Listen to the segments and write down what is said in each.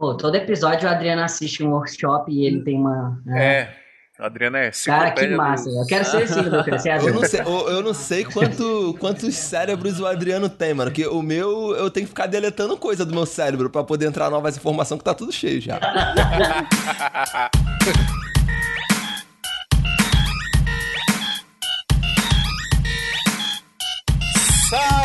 Pô, todo episódio o Adriano assiste um workshop e ele tem uma. Né? É. A Adriana é Cara, que massa. Do... Eu quero ser assim, eu quero ser eu não sei, eu, eu não sei quanto, quantos cérebros o Adriano tem, mano. Que o meu, eu tenho que ficar deletando coisa do meu cérebro pra poder entrar novas informações que tá tudo cheio já.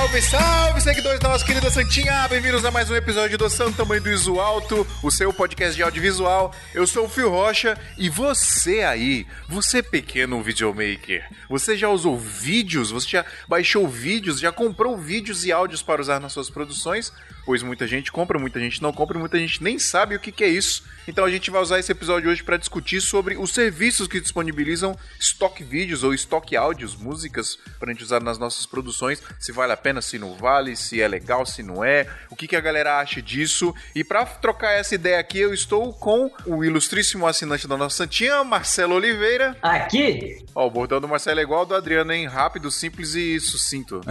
Salve, salve, seguidores da nossa querida Santinha! Bem-vindos a mais um episódio do Santo Tamanho do Iso Alto, o seu podcast de audiovisual. Eu sou o Fio Rocha e você aí, você pequeno videomaker, você já usou vídeos, você já baixou vídeos, já comprou vídeos e áudios para usar nas suas produções? Pois muita gente compra, muita gente não compra, muita gente nem sabe o que, que é isso. Então a gente vai usar esse episódio hoje para discutir sobre os serviços que disponibilizam estoque vídeos ou estoque áudios, músicas, para a gente usar nas nossas produções. Se vale a pena, se não vale, se é legal, se não é, o que, que a galera acha disso. E para trocar essa ideia aqui, eu estou com o ilustríssimo assinante da nossa Santinha, Marcelo Oliveira. Aqui? Ó, o bordão do Marcelo é igual ao do Adriano, hein? Rápido, simples e sucinto.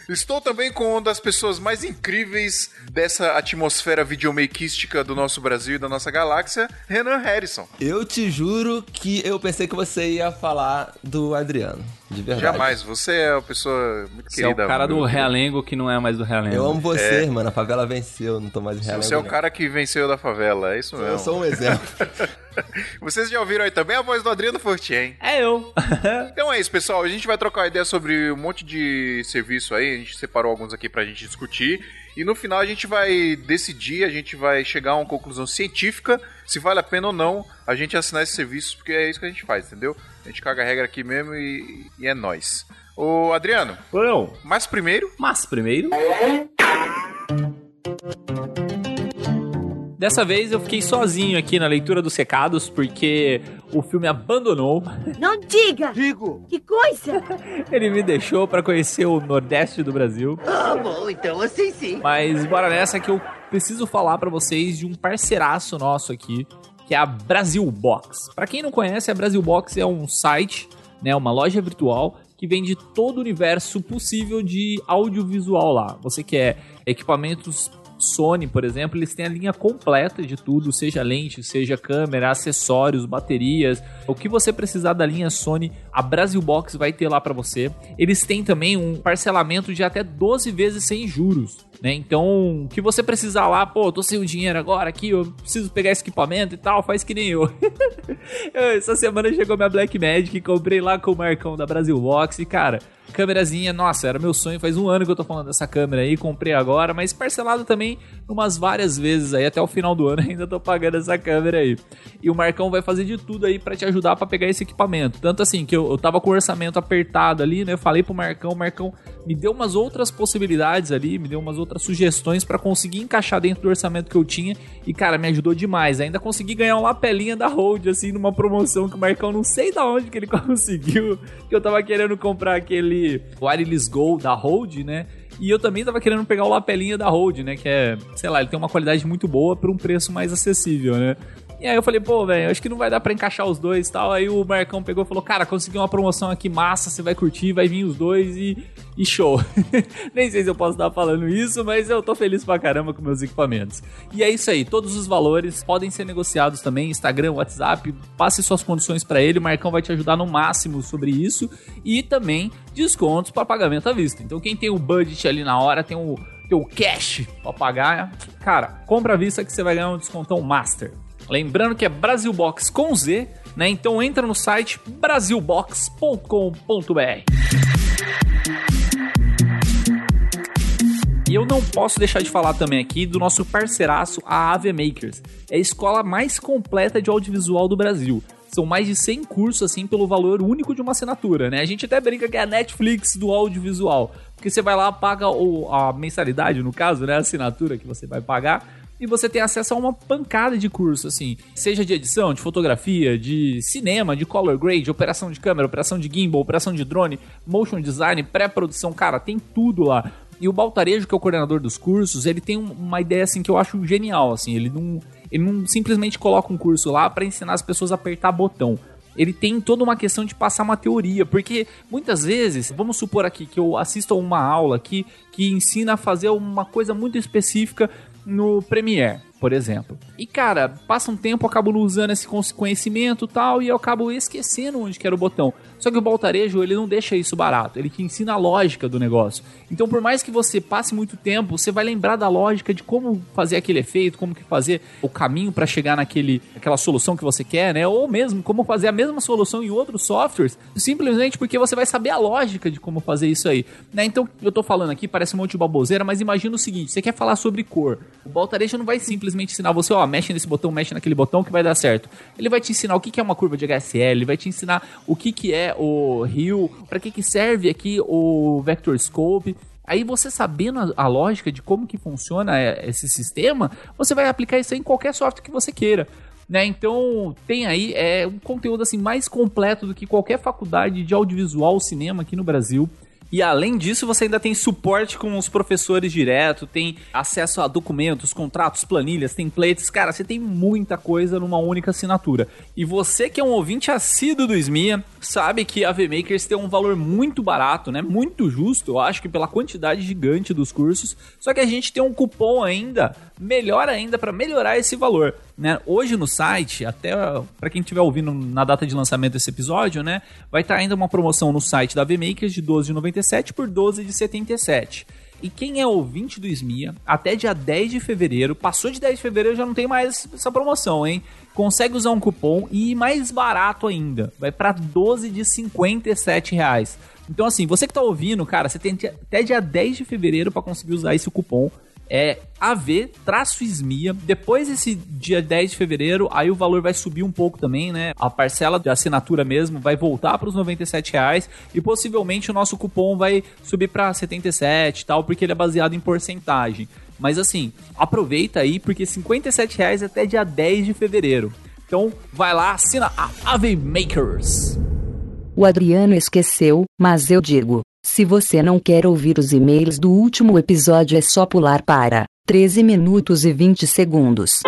estou também com uma das pessoas mais incríveis dessa atmosfera videomakeística do nosso Brasil e da nossa galáxia, Renan Harrison. Eu te juro que eu pensei que você ia falar do Adriano. De verdade. Jamais, você é uma pessoa muito você querida. é o cara do Realengo que não é mais do Realengo. Eu amo você, é. mano. A favela venceu, não tô mais Realengo. Você é o cara que venceu da favela, é isso mesmo. Eu sou um exemplo. Vocês já ouviram aí também a voz do Adriano Fortin, É eu. então é isso, pessoal. A gente vai trocar ideia sobre um monte de serviço aí. A gente separou alguns aqui pra gente discutir. E no final a gente vai decidir, a gente vai chegar a uma conclusão científica se vale a pena ou não a gente assinar esse serviço, porque é isso que a gente faz, entendeu? A gente caga a regra aqui mesmo e, e é nós. Ô, Adriano. Não. Mas primeiro. Mas primeiro. Dessa vez eu fiquei sozinho aqui na leitura dos recados, porque o filme abandonou. Não diga! Digo! Que coisa! Ele me deixou para conhecer o Nordeste do Brasil. Ah, bom, então assim sim. Mas bora nessa que eu preciso falar para vocês de um parceiraço nosso aqui, que é a Brasil Box. Para quem não conhece, a Brasil Box é um site, né, uma loja virtual que vende todo o universo possível de audiovisual lá. Você quer equipamentos Sony, por exemplo, eles têm a linha completa de tudo, seja lente, seja câmera, acessórios, baterias, o que você precisar da linha Sony, a Brasil Box vai ter lá para você. Eles têm também um parcelamento de até 12 vezes sem juros. Né? Então, o que você precisar lá, pô, tô sem o dinheiro agora aqui, eu preciso pegar esse equipamento e tal, faz que nem eu. Essa semana chegou minha Black Magic, comprei lá com o Marcão da Brasil Box e, cara, câmerazinha, nossa, era meu sonho, faz um ano que eu tô falando dessa câmera aí, comprei agora, mas parcelado também umas várias vezes aí, até o final do ano ainda tô pagando essa câmera aí. E o Marcão vai fazer de tudo aí para te ajudar para pegar esse equipamento. Tanto assim, que eu, eu tava com o orçamento apertado ali, né, eu falei pro Marcão, o Marcão me deu umas outras possibilidades ali, me deu umas outras sugestões para conseguir encaixar dentro do orçamento que eu tinha e, cara, me ajudou demais. Ainda consegui ganhar uma lapelinha da Hold, assim, numa promoção que o Marcão não sei da onde que ele conseguiu, que eu tava querendo comprar aquele wireless Go da Rode, né? E eu também tava querendo pegar o lapelinha da Rode, né? Que é, sei lá, ele tem uma qualidade muito boa por um preço mais acessível, né? E aí eu falei, pô, velho, acho que não vai dar pra encaixar os dois e tal. Aí o Marcão pegou e falou, cara, consegui uma promoção aqui massa, você vai curtir, vai vir os dois e, e show. Nem sei se eu posso estar falando isso, mas eu tô feliz pra caramba com meus equipamentos. E é isso aí, todos os valores podem ser negociados também, Instagram, WhatsApp, passe suas condições para ele, o Marcão vai te ajudar no máximo sobre isso. E também descontos para pagamento à vista. Então quem tem o budget ali na hora, tem o teu cash pra pagar, cara, compra à vista que você vai ganhar um descontão master. Lembrando que é Brasilbox com Z, né? Então entra no site brasilbox.com.br. E eu não posso deixar de falar também aqui do nosso parceiraço, a AV Makers. É a escola mais completa de audiovisual do Brasil. São mais de 100 cursos, assim, pelo valor único de uma assinatura, né? A gente até brinca que é a Netflix do audiovisual. Porque você vai lá, paga a mensalidade, no caso, né? A assinatura que você vai pagar e você tem acesso a uma pancada de curso, assim, seja de edição, de fotografia, de cinema, de color grade, operação de câmera, operação de gimbal, operação de drone, motion design, pré-produção, cara, tem tudo lá. E o Baltarejo, que é o coordenador dos cursos, ele tem uma ideia assim que eu acho genial, assim, ele não, ele não simplesmente coloca um curso lá para ensinar as pessoas a apertar botão. Ele tem toda uma questão de passar uma teoria, porque muitas vezes, vamos supor aqui que eu assisto a uma aula aqui que ensina a fazer uma coisa muito específica no Premiere por exemplo. E cara, passa um tempo, eu acabo usando esse conhecimento tal, e eu acabo esquecendo onde que era o botão. Só que o Baltarejo, ele não deixa isso barato, ele te ensina a lógica do negócio. Então, por mais que você passe muito tempo, você vai lembrar da lógica de como fazer aquele efeito, como que fazer o caminho para chegar naquele aquela solução que você quer, né? Ou mesmo como fazer a mesma solução em outros softwares, simplesmente porque você vai saber a lógica de como fazer isso aí, né? Então, eu tô falando aqui, parece um monte de baboseira, mas imagina o seguinte, você quer falar sobre cor. O Baltarejo não vai simplesmente ensinar você, ó, mexe nesse botão, mexe naquele botão que vai dar certo. Ele vai te ensinar o que é uma curva de HSL, ele vai te ensinar o que é o rio, para que, que serve aqui o Vector Scope. Aí você sabendo a, a, lógica de como que funciona é, esse sistema, você vai aplicar isso em qualquer software que você queira. Né? Então tem aí é, um conteúdo assim mais completo do que qualquer faculdade de audiovisual cinema aqui no Brasil. E além disso, você ainda tem suporte com os professores direto, tem acesso a documentos, contratos, planilhas, templates. Cara, você tem muita coisa numa única assinatura. E você que é um ouvinte assíduo do SMIA, sabe que a VMakers tem um valor muito barato, né? Muito justo, eu acho que pela quantidade gigante dos cursos. Só que a gente tem um cupom ainda, melhor ainda para melhorar esse valor. Né? Hoje no site, até para quem estiver ouvindo na data de lançamento desse episódio, né, vai estar tá ainda uma promoção no site da VMakers de 12,97 por 12,77. E quem é ouvinte do SMIA, até dia 10 de fevereiro, passou de 10 de fevereiro já não tem mais essa promoção, hein? Consegue usar um cupom e mais barato ainda, vai para 12 de 57 reais. Então assim, você que tá ouvindo, cara, você tem até dia 10 de fevereiro para conseguir usar esse cupom é AV-SMIA. Depois desse dia 10 de fevereiro, aí o valor vai subir um pouco também, né? A parcela de assinatura mesmo vai voltar para os 97 reais e possivelmente o nosso cupom vai subir para 77 e tal, porque ele é baseado em porcentagem. Mas assim, aproveita aí porque 57 reais é até dia 10 de fevereiro. Então vai lá, assina a AV Makers. O Adriano esqueceu, mas eu digo. Se você não quer ouvir os e-mails do último episódio, é só pular para 13 minutos e 20 segundos.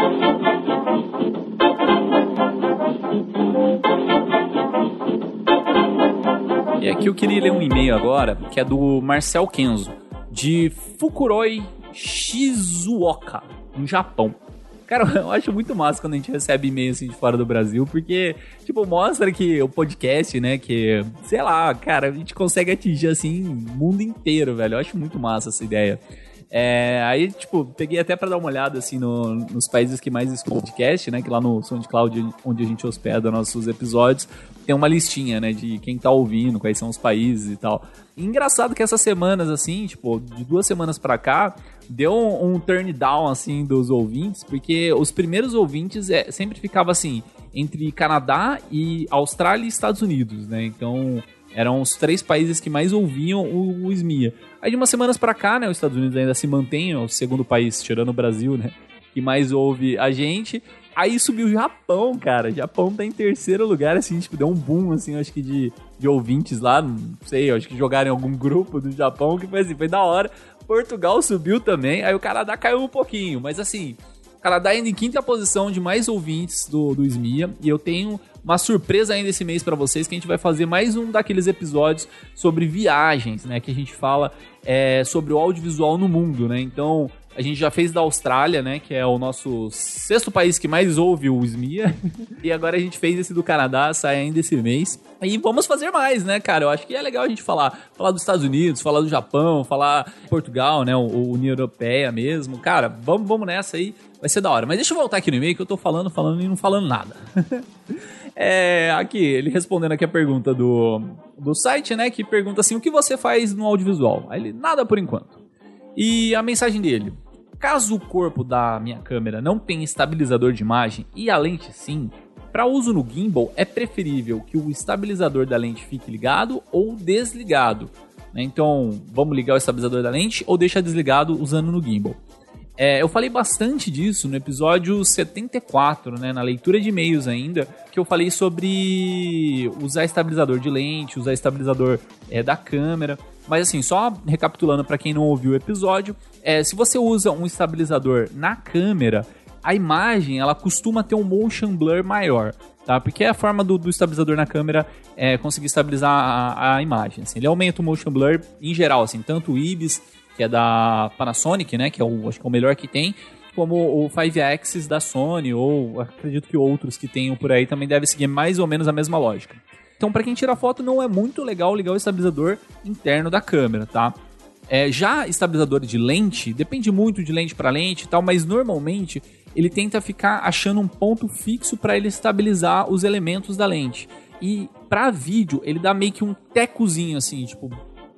E aqui eu queria ler um e-mail agora, que é do Marcel Kenzo, de Fukuroi Shizuoka, no Japão. Cara, eu acho muito massa quando a gente recebe e-mail assim de fora do Brasil, porque, tipo, mostra que o podcast, né, que, sei lá, cara, a gente consegue atingir, assim, o mundo inteiro, velho. Eu acho muito massa essa ideia. É, aí, tipo, peguei até para dar uma olhada, assim, no, nos países que mais escutam podcast, né? Que lá no SoundCloud, onde a gente hospeda nossos episódios, tem uma listinha, né? De quem tá ouvindo, quais são os países e tal. E engraçado que essas semanas, assim, tipo, de duas semanas para cá, deu um, um, turn down, assim, dos ouvintes, porque os primeiros ouvintes é, sempre ficava assim, entre Canadá e Austrália e Estados Unidos, né? Então, eram os três países que mais ouviam o, o SMIA. Aí de umas semanas para cá, né, os Estados Unidos ainda se mantém, é o segundo país, tirando o Brasil, né, que mais ouve a gente. Aí subiu o Japão, cara. O Japão tá em terceiro lugar, assim, tipo, deu um boom, assim, acho que de, de ouvintes lá, não sei, acho que jogaram em algum grupo do Japão, que foi assim, foi da hora. Portugal subiu também, aí o Canadá caiu um pouquinho, mas assim, o Canadá ainda em quinta posição de mais ouvintes do, do SMIA, e eu tenho uma surpresa ainda esse mês para vocês, que a gente vai fazer mais um daqueles episódios sobre viagens, né, que a gente fala é, sobre o audiovisual no mundo, né, então a gente já fez da Austrália, né? Que é o nosso sexto país que mais ouve o SMIA. e agora a gente fez esse do Canadá, sai ainda esse mês. E vamos fazer mais, né, cara? Eu acho que é legal a gente falar. Falar dos Estados Unidos, falar do Japão, falar Portugal, né? União Europeia mesmo. Cara, vamos, vamos nessa aí. Vai ser da hora. Mas deixa eu voltar aqui no e-mail que eu tô falando, falando e não falando nada. é, aqui, ele respondendo aqui a pergunta do, do site, né? Que pergunta assim: o que você faz no audiovisual? Aí ele, nada por enquanto. E a mensagem dele: Caso o corpo da minha câmera não tenha estabilizador de imagem e a lente sim, para uso no gimbal é preferível que o estabilizador da lente fique ligado ou desligado. Né? Então, vamos ligar o estabilizador da lente ou deixar desligado usando no gimbal. É, eu falei bastante disso no episódio 74, né, na leitura de e-mails ainda, que eu falei sobre usar estabilizador de lente, usar estabilizador é, da câmera. Mas assim, só recapitulando para quem não ouviu o episódio, é, se você usa um estabilizador na câmera, a imagem ela costuma ter um motion blur maior. Tá? Porque é a forma do, do estabilizador na câmera é conseguir estabilizar a, a imagem. Assim. Ele aumenta o motion blur em geral, assim, tanto o IBIS, que é da Panasonic, né, que é o, acho que é o melhor que tem, como o 5Axis da Sony, ou acredito que outros que tenham por aí também devem seguir mais ou menos a mesma lógica. Então, para quem tira foto, não é muito legal ligar o estabilizador interno da câmera, tá? É, já estabilizador de lente, depende muito de lente para lente e tal, mas normalmente ele tenta ficar achando um ponto fixo para ele estabilizar os elementos da lente. E para vídeo, ele dá meio que um tecozinho assim, tipo,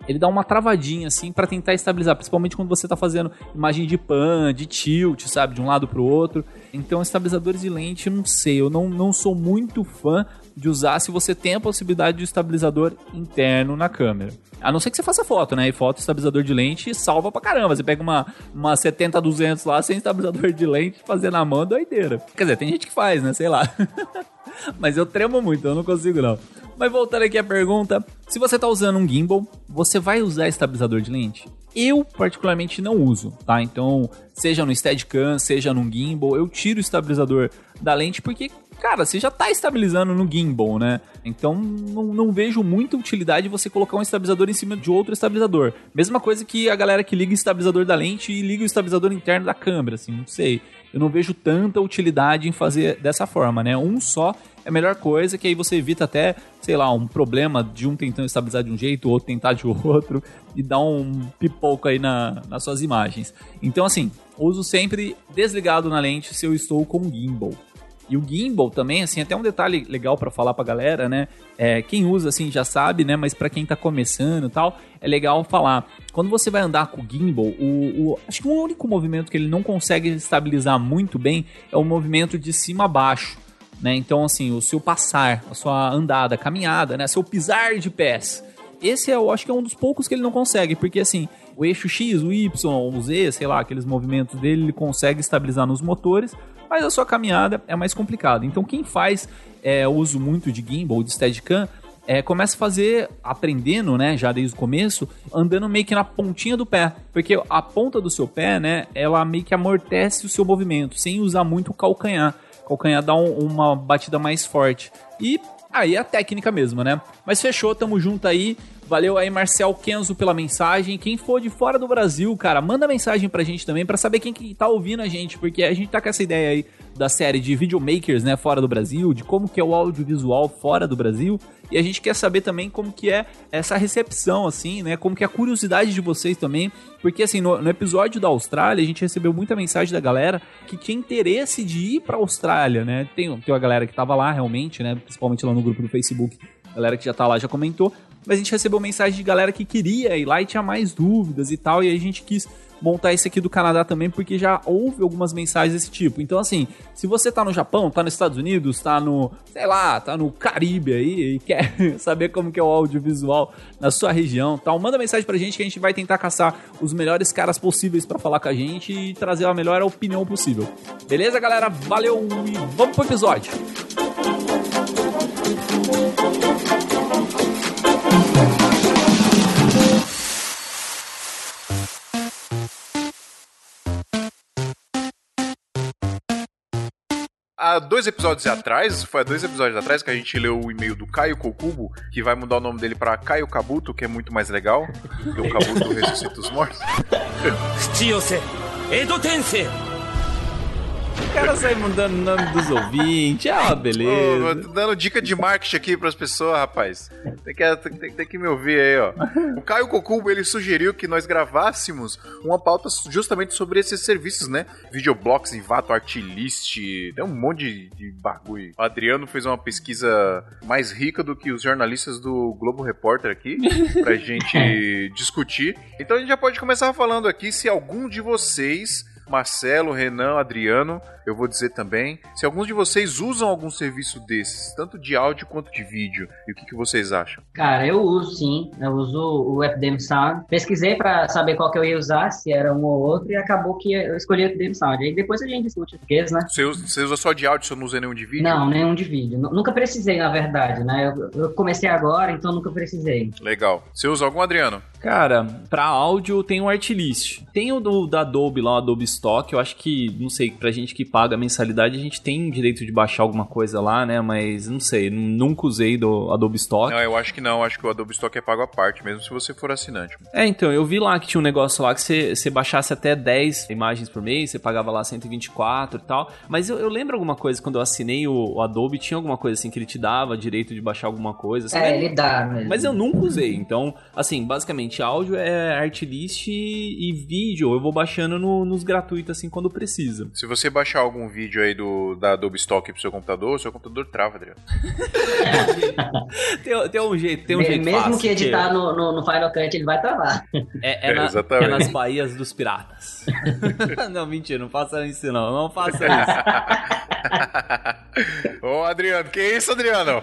ele dá uma travadinha assim para tentar estabilizar, principalmente quando você tá fazendo imagem de pan, de tilt, sabe, de um lado pro outro. Então, estabilizadores de lente, não sei, eu não, não sou muito fã de usar se você tem a possibilidade de estabilizador interno na câmera. A não ser que você faça foto, né? E foto, estabilizador de lente salva pra caramba. Você pega uma, uma 70-200 lá sem estabilizador de lente, fazer na mão, doideira. Quer dizer, tem gente que faz, né? Sei lá. Mas eu tremo muito, eu não consigo não. Mas voltando aqui à pergunta, se você está usando um gimbal, você vai usar estabilizador de lente? Eu particularmente não uso, tá? Então, seja no Steadicam, seja num gimbal, eu tiro o estabilizador da lente porque, cara, você já está estabilizando no gimbal, né? Então, não, não vejo muita utilidade você colocar um estabilizador em cima de outro estabilizador. Mesma coisa que a galera que liga o estabilizador da lente e liga o estabilizador interno da câmera, assim, não sei. Eu não vejo tanta utilidade em fazer dessa forma, né? Um só é a melhor coisa, que aí você evita até, sei lá, um problema de um tentando estabilizar de um jeito, o outro tentar de outro, e dar um pipoco aí na, nas suas imagens. Então, assim, uso sempre desligado na lente se eu estou com gimbal. E o gimbal também, assim, até um detalhe legal para falar pra galera, né? É, quem usa, assim, já sabe, né? Mas para quem tá começando e tal, é legal falar. Quando você vai andar com o gimbal, o, o, acho que o único movimento que ele não consegue estabilizar muito bem é o movimento de cima a baixo. Né? Então, assim, o seu passar, a sua andada, caminhada, né? Seu pisar de pés. Esse eu acho que é um dos poucos que ele não consegue, porque assim, o eixo X, o Y, o Z, sei lá, aqueles movimentos dele, ele consegue estabilizar nos motores, mas a sua caminhada é mais complicada. Então, quem faz é, uso muito de gimbal, de Steadicam, é, começa a fazer, aprendendo, né, já desde o começo, andando meio que na pontinha do pé. Porque a ponta do seu pé, né, ela meio que amortece o seu movimento, sem usar muito o calcanhar calcanhar dá um, uma batida mais forte. E aí é a técnica mesmo, né? Mas fechou, tamo junto aí. Valeu aí, Marcel Kenzo, pela mensagem. Quem for de fora do Brasil, cara, manda mensagem pra gente também para saber quem que tá ouvindo a gente, porque a gente tá com essa ideia aí da série de videomakers, né, fora do Brasil, de como que é o audiovisual fora do Brasil, e a gente quer saber também como que é essa recepção, assim, né, como que é a curiosidade de vocês também, porque assim, no, no episódio da Austrália, a gente recebeu muita mensagem da galera que tinha interesse de ir pra Austrália, né, tem, tem uma galera que tava lá realmente, né, principalmente lá no grupo do Facebook, a galera que já tá lá já comentou, mas a gente recebeu mensagem de galera que queria ir lá e tinha mais dúvidas e tal, e a gente quis montar esse aqui do Canadá também, porque já houve algumas mensagens desse tipo. Então, assim, se você tá no Japão, tá nos Estados Unidos, tá no, sei lá, tá no Caribe aí e quer saber como que é o audiovisual na sua região, tal, manda mensagem pra gente que a gente vai tentar caçar os melhores caras possíveis para falar com a gente e trazer a melhor opinião possível. Beleza, galera? Valeu e vamos pro episódio. Dois episódios atrás, foi há dois episódios atrás que a gente leu o e-mail do Caio Kokubo, que vai mudar o nome dele pra Caio Kabuto, que é muito mais legal, porque o Kabuto ressuscita os mortos. O cara sai mudando o nome dos ouvintes, é uma beleza. Ô, tô dando dica de marketing aqui pras pessoas, rapaz. Tem que, tem, tem que me ouvir aí, ó. O Caio Cocubo, ele sugeriu que nós gravássemos uma pauta justamente sobre esses serviços, né? Videoblocks, Invato, Artlist, tem um monte de, de bagulho. O Adriano fez uma pesquisa mais rica do que os jornalistas do Globo Repórter aqui, pra gente discutir. Então a gente já pode começar falando aqui se algum de vocês Marcelo, Renan, Adriano, eu vou dizer também. Se alguns de vocês usam algum serviço desses, tanto de áudio quanto de vídeo, e o que, que vocês acham? Cara, eu uso sim. Eu uso o FDM Sound. Pesquisei para saber qual que eu ia usar, se era um ou outro, e acabou que eu escolhi o FDM Sound. Aí depois a gente discute os né? Você usa, você usa só de áudio, você não usa nenhum de vídeo? Não, nenhum de vídeo. Nunca precisei, na verdade, né? Eu, eu comecei agora, então nunca precisei. Legal. Você usa algum, Adriano? Cara, para áudio tem o Artlist. Tem o do, da Adobe lá, o Adobe Stock, eu acho que, não sei, pra gente que paga a mensalidade, a gente tem direito de baixar alguma coisa lá, né? Mas não sei, nunca usei do Adobe Stock. Não, eu acho que não. Acho que o Adobe Stock é pago à parte, mesmo se você for assinante. É, então, eu vi lá que tinha um negócio lá que você, você baixasse até 10 imagens por mês, você pagava lá 124 e tal. Mas eu, eu lembro alguma coisa, quando eu assinei o, o, Adobe, tinha alguma coisa assim que ele te dava direito de baixar alguma coisa. Assim, é, mas, ele dá mesmo. Mas eu nunca usei. Então, assim, basicamente, áudio é artlist e, e vídeo. Eu vou baixando no, nos gratuitos, assim, quando precisa. Se você baixar algum vídeo aí do, da Adobe Stock pro seu computador, o seu computador trava, Adriano. tem, tem um jeito, tem um mesmo jeito Mesmo fácil, que editar que... no, no, no, Final Cut, ele vai travar. É, é, é, na, é nas baías dos piratas. não, mentira, não faça isso não. Não faça isso. Ô, Adriano, que isso, Adriano?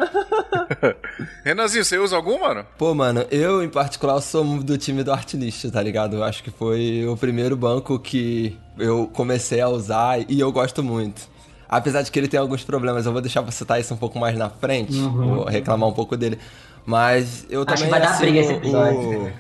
Renanzinho, você usa algum, mano? Pô, mano, eu em particular sou do time do Artlist, tá ligado? Eu acho que foi o primeiro banco que eu comecei a usar e eu gosto muito. Apesar de que ele tem alguns problemas, eu vou deixar pra citar isso um pouco mais na frente, uhum. vou reclamar um pouco dele. Mas eu Acho também vai dar briga esse episódio.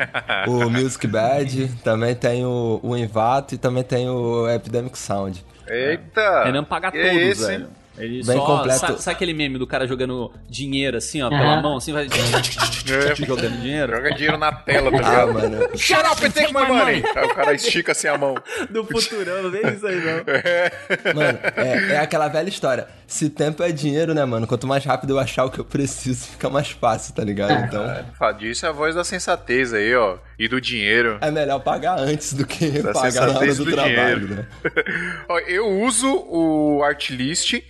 o, o Music Bad, também tem o, o Invato e também tem o Epidemic Sound. Eita! Renan paga que todos, esse? velho. Ele Bem só, completo. Sabe, sabe, aquele meme do cara jogando dinheiro assim, ó, pela mão, assim, vai jogando dinheiro? Joga dinheiro na tela, tá Ah, ligado? mano. Shut up and take my money! Aí o cara estica assim a mão. Do futurão, nem isso aí não. Mano, é, é aquela velha história. Se tempo é dinheiro, né, mano? Quanto mais rápido eu achar o que eu preciso, fica mais fácil, tá ligado? Então. Fala disso é a voz da sensatez aí, ó. E do dinheiro. É melhor pagar antes do que Da pagar na hora do, do trabalho, dinheiro. né? Ó, eu uso o Artlist e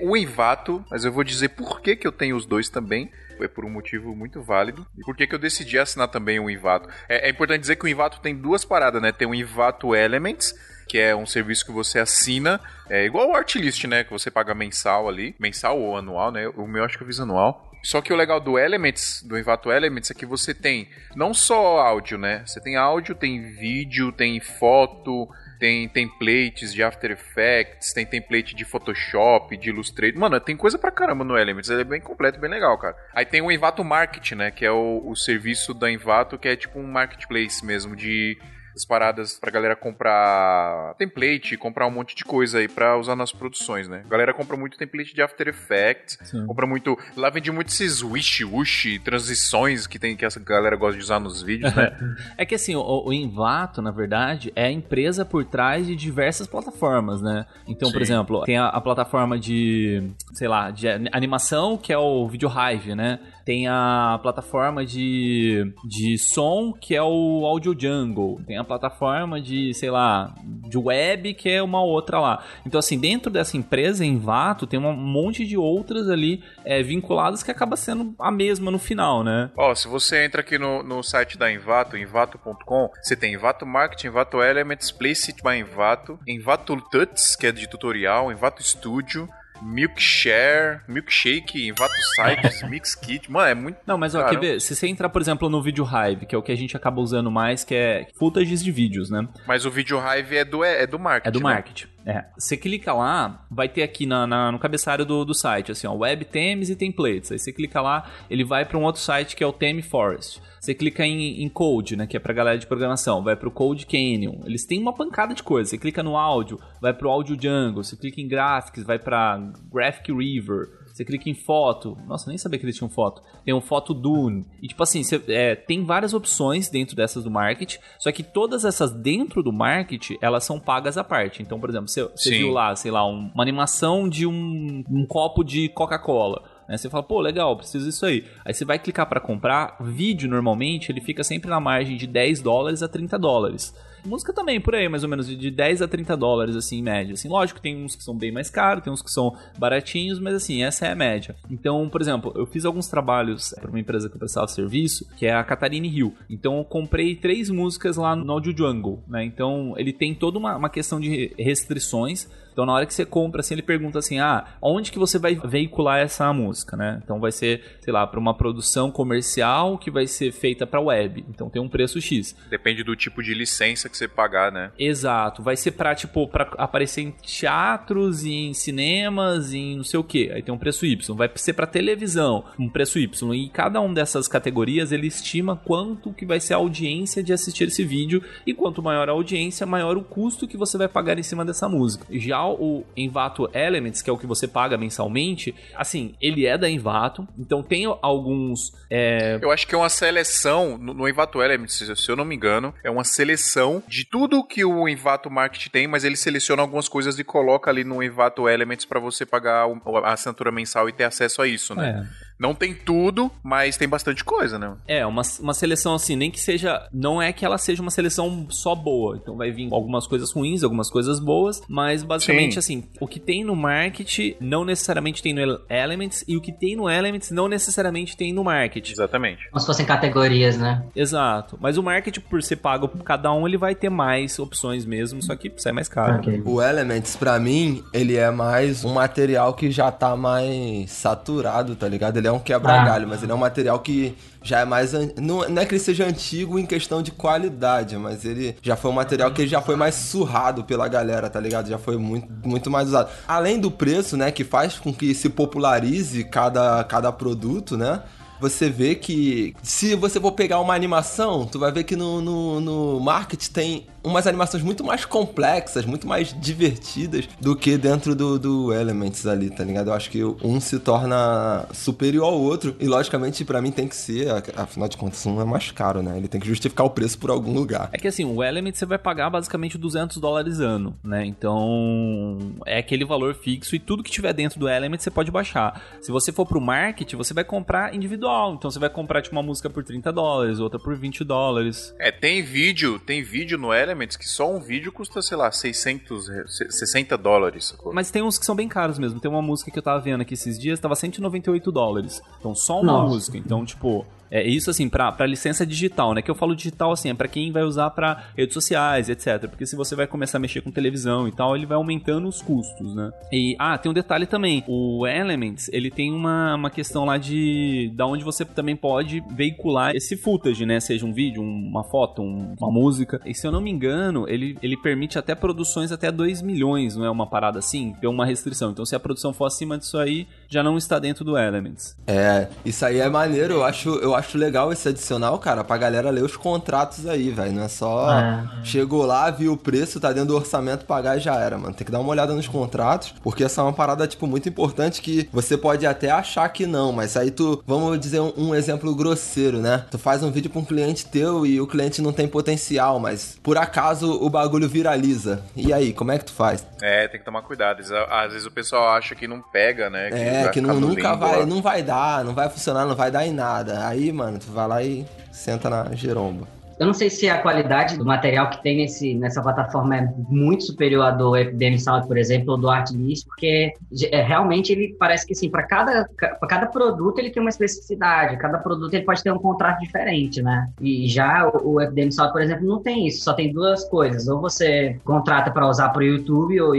o Envato, mas eu vou dizer por que, que eu tenho os dois também. É por um motivo muito válido. E por que, que eu decidi assinar também o Envato? É, é importante dizer que o Envato tem duas paradas, né? Tem o Envato Elements, que é um serviço que você assina, é igual o Artlist, né? Que você paga mensal ali, mensal ou anual, né? O meu acho que eu fiz anual. Só que o legal do Elements, do Envato Elements, é que você tem não só áudio, né? Você tem áudio, tem vídeo, tem foto, tem templates de After Effects, tem template de Photoshop, de Illustrator. Mano, tem coisa pra caramba no Elements. Ele é bem completo, bem legal, cara. Aí tem o Envato Market, né? Que é o, o serviço da Envato, que é tipo um marketplace mesmo de as paradas pra galera comprar template, comprar um monte de coisa aí pra usar nas produções, né? A galera compra muito template de After Effects, Sim. compra muito. Lá vende muito esses wish, wish, transições que tem que essa galera gosta de usar nos vídeos, né? É que assim, o, o Invato, na verdade, é a empresa por trás de diversas plataformas, né? Então, por Sim. exemplo, tem a, a plataforma de, sei lá, de animação, que é o Video Hive, né? Tem a plataforma de, de som, que é o Audio Jungle. Tem a plataforma de, sei lá, de web, que é uma outra lá. Então, assim, dentro dessa empresa, Invato, tem um monte de outras ali é, vinculadas que acaba sendo a mesma no final, né? Ó, se você entra aqui no, no site da Envato, envato.com, você tem Envato Marketing, Envato Elements, Place It by Envato, Envato Tuts, que é de tutorial, Envato Studio, Milkshare, Milkshake, Envato Sites, Mixkit. Mano, é muito. Não, mas ó, Caramba. quer ver? Se você entrar, por exemplo, no Video Hive, que é o que a gente acaba usando mais, que é footages de vídeos, né? Mas o Video Hive é do, é, é do marketing. É do né? marketing. É. Você clica lá, vai ter aqui na, na- no cabeçalho do, do site, assim, ó, web themes e templates. Aí você clica lá, ele vai para um outro site que é o Theme Forest. Você clica em, em Code, né, que é pra galera de programação, vai pro Code Canyon. Eles têm uma pancada de coisa. Você clica no áudio, vai pro Audio Jungle. Você clica em Graphics, vai pra Graphic River. Você clica em foto. Nossa, nem sabia que eles tinham foto. Tem um foto Dune. E tipo assim, você, é, tem várias opções dentro dessas do market. Só que todas essas dentro do market, elas são pagas à parte. Então, por exemplo, você, você viu lá, sei lá, um- uma animação de um, um copo de Coca-Cola. Né? Você fala, pô, legal, preciso disso aí. Aí você vai clicar para comprar. Vídeo, normalmente, ele fica sempre na margem de 10 dólares a 30 dólares. Música também, por aí, mais ou menos, de 10 a 30 dólares, assim, em média. Assim, lógico, tem uns que são bem mais caros, tem uns que são baratinhos, mas assim, essa é a média. Então, por exemplo, eu fiz alguns trabalhos para uma empresa que eu prestava serviço, que é a Catarine Hill. Então, eu comprei três músicas lá no Audio Jungle, né? Então, ele tem toda uma, uma questão de restrições. Então, na hora que você compra, assim, ele pergunta assim: ah, onde que você vai veicular essa música, né? Então, vai ser, sei lá, para uma produção comercial que vai ser feita para web. Então, tem um preço X. Depende do tipo de licença que você pagar, né? Exato, vai ser pra, tipo, pra aparecer em teatros, em cinemas, em não sei o que. Aí tem um preço Y. Vai ser pra televisão, um preço Y. E cada uma dessas categorias ele estima quanto que vai ser a audiência de assistir esse vídeo. E quanto maior a audiência, maior o custo que você vai pagar em cima dessa música. Já o Envato Elements, que é o que você paga mensalmente, assim, ele é da Envato, então tem alguns. É... Eu acho que é uma seleção, no, no Envato Elements, se eu não me engano, é uma seleção de tudo que o Envato Market tem, mas ele seleciona algumas coisas e coloca ali no Envato Elements para você pagar a assinatura mensal e ter acesso a isso, né? É. Não tem tudo, mas tem bastante coisa, né? É, uma, uma seleção assim, nem que seja. Não é que ela seja uma seleção só boa. Então vai vir algumas coisas ruins, algumas coisas boas, mas basicamente Sim. assim, o que tem no Market não necessariamente tem no Elements, e o que tem no Elements não necessariamente tem no Market. Exatamente. Como se fossem categorias, né? Exato. Mas o Market, por ser pago por cada um, ele vai ter mais opções mesmo, só que sai mais caro. Okay. O Elements, para mim, ele é mais um material que já tá mais saturado, tá ligado? Ele é um quebra-galho, ah. mas ele é um material que já é mais. Não, não é que ele seja antigo em questão de qualidade, mas ele já foi um material que já foi mais surrado pela galera, tá ligado? Já foi muito, muito mais usado. Além do preço, né, que faz com que se popularize cada, cada produto, né? você vê que se você for pegar uma animação, tu vai ver que no, no, no marketing tem umas animações muito mais complexas, muito mais divertidas do que dentro do, do Elements ali, tá ligado? Eu acho que um se torna superior ao outro e, logicamente, para mim tem que ser, afinal de contas, um é mais caro, né? Ele tem que justificar o preço por algum lugar. É que assim, o Elements você vai pagar basicamente 200 dólares ano, né? Então é aquele valor fixo e tudo que tiver dentro do Elements você pode baixar. Se você for pro market, você vai comprar individual. Então você vai comprar tipo uma música por 30 dólares, outra por 20 dólares. É, tem vídeo, tem vídeo no Elements Elements que só um vídeo custa, sei lá, 600, 60 dólares. Mas tem uns que são bem caros mesmo. Tem uma música que eu tava vendo aqui esses dias, tava 198 dólares. Então só uma Nossa. música. Então, tipo, é isso assim, para licença digital, né? Que eu falo digital assim, é para quem vai usar para redes sociais, etc. Porque se você vai começar a mexer com televisão e tal, ele vai aumentando os custos, né? E ah, tem um detalhe também. O Elements, ele tem uma, uma questão lá de da onde você também pode veicular esse footage, né? Seja um vídeo, uma foto, um, uma música. E se eu não me engano, ele, ele permite até produções até 2 milhões, não é uma parada assim? Tem uma restrição. Então se a produção for acima disso aí, já não está dentro do Elements. É, isso aí é maneiro, eu acho, eu acho legal esse adicional, cara, pra galera ler os contratos aí, velho. Não é só. É. Chegou lá, viu o preço, tá dentro do orçamento, pagar e já era, mano. Tem que dar uma olhada nos contratos, porque essa é uma parada, tipo, muito importante que você pode até achar que não, mas aí tu. Vamos dizer um, um exemplo grosseiro, né? Tu faz um vídeo pra um cliente teu e o cliente não tem potencial, mas por acaso o bagulho viraliza. E aí, como é que tu faz? É, tem que tomar cuidado. Às vezes o pessoal acha que não pega, né? Que é, que não, nunca vai, não vai dar, não vai funcionar, não vai dar em nada. Aí, mano, tu vai lá e senta na geromba. Eu não sei se a qualidade do material que tem nesse, nessa plataforma é muito superior à do Epidemic Sound, por exemplo, ou do Artlist, porque é, realmente ele parece que, assim, para cada, cada produto ele tem uma especificidade, cada produto ele pode ter um contrato diferente, né? E já o, Epidemic Sound, por exemplo, não tem isso, só tem duas coisas. Ou você contrata para usar para o YouTube, ou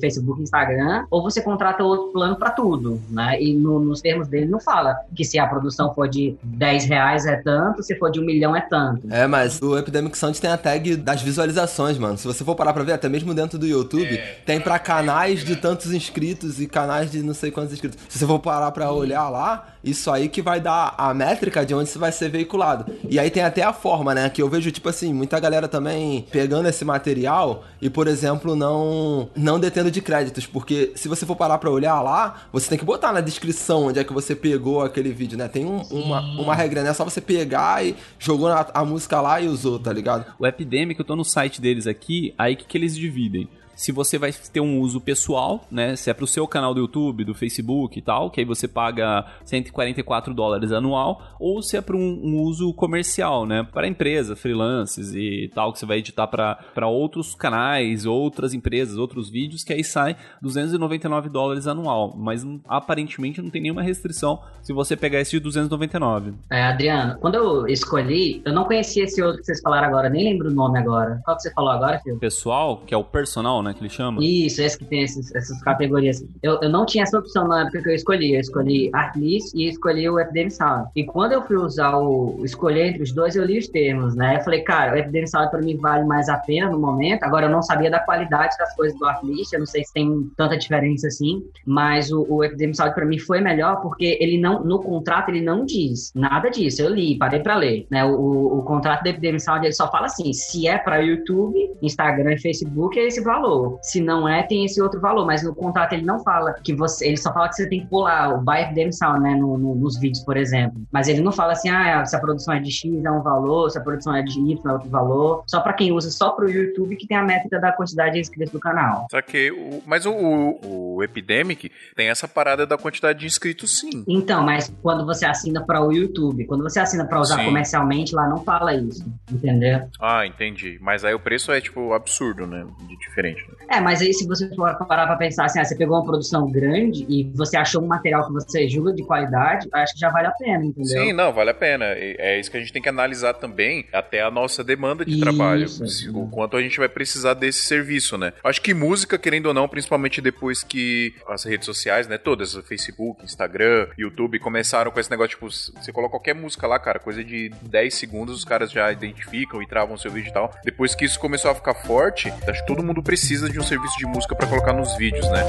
Facebook, Instagram, ou você contrata outro plano para tudo, né? E no, nos termos dele não fala que se a produção for de 10 reais é tanto, se for de um milhão é tanto. É, mas mas o Epidemic Sound tem a tag das visualizações, mano. Se você for parar pra ver, até mesmo dentro do YouTube, é. tem pra canais de tantos inscritos e canais de não sei quantos inscritos. Se você for parar pra olhar lá, isso aí que vai dar a métrica de onde você vai ser veiculado. E aí tem até a forma, né? Que eu vejo, tipo assim, muita galera também pegando esse material e, por exemplo, não, não detendo de créditos. Porque se você for parar pra olhar lá, você tem que botar na descrição onde é que você pegou aquele vídeo, né? Tem um, uma, uma regra, né? É só você pegar e jogou a, a música lá e usou, tá ligado? O Epidemic, eu tô no site deles aqui, aí o que, que eles dividem? Se você vai ter um uso pessoal, né? Se é para o seu canal do YouTube, do Facebook e tal, que aí você paga 144 dólares anual, ou se é para um, um, uso comercial, né? Para empresa, freelances e tal, que você vai editar para outros canais, outras empresas, outros vídeos, que aí sai 299 dólares anual. Mas aparentemente não tem nenhuma restrição se você pegar esse de 299. É, Adriano, quando eu escolhi, eu não conhecia esse outro que vocês falaram agora, nem lembro o nome agora. Qual que você falou agora, filho? Pessoal, que é o personal, né? Que ele chama. Isso, esse que tem esses- essas categorias. Eu, eu não tinha essa opção na época que eu escolhi. Eu escolhi Artlist e escolhi o Epidemic Sound. E quando eu fui usar o. escolher entre os dois, eu li os termos, né? Eu falei, cara, o Epidemic Sound pra mim vale mais a pena no momento. Agora eu não sabia da qualidade das coisas do Artlist, eu não sei se tem tanta diferença assim, mas o, o Epidemic Sound pra mim foi melhor porque ele não, no contrato, ele não diz nada disso. Eu li, parei pra ler, né? O, o, contrato do Epidemic Sound, ele só fala assim, se é pra YouTube, Instagram e Facebook, é esse valor. Se não é, tem esse outro valor, mas no contrato ele não fala que você, ele só fala que você tem que pular o Buy Epidemic Sound, né, no, no- nos vídeos, por exemplo. Mas ele não fala assim, ah, se a produção é de X é um valor, se a produção é de Y é outro valor. Só pra quem usa só pro YouTube que tem a métrica da quantidade de inscritos do canal. Só que o, mas o, o, o Epidemic tem essa parada da quantidade de inscritos, sim. Então, mas quando você assina para o YouTube, quando você assina para usar Sim. comercialmente, lá não fala isso, entendeu? Ah, entendi. Mas aí o preço é, tipo, absurdo, né? De diferente. É, mas aí se você for parar pra pensar assim, ah, você pegou uma produção grande e você achou um material que você julga de qualidade, acho que já vale a pena, entendeu? Sim, não, vale a pena. E É isso que a gente tem que analisar também, até a nossa demanda de Isso. trabalho. O quanto a gente vai precisar desse serviço, né? Acho que música, querendo ou não, principalmente depois que as redes sociais, né, todas, Facebook, Instagram, YouTube, começaram com esse negócio, tipo, você coloca qualquer música lá, cara, coisa de 10 segundos, os caras já identificam e travam seu vídeo e tal. Depois que isso começou a ficar forte, acho que todo mundo precisa de um serviço de música pra colocar nos vídeos, né?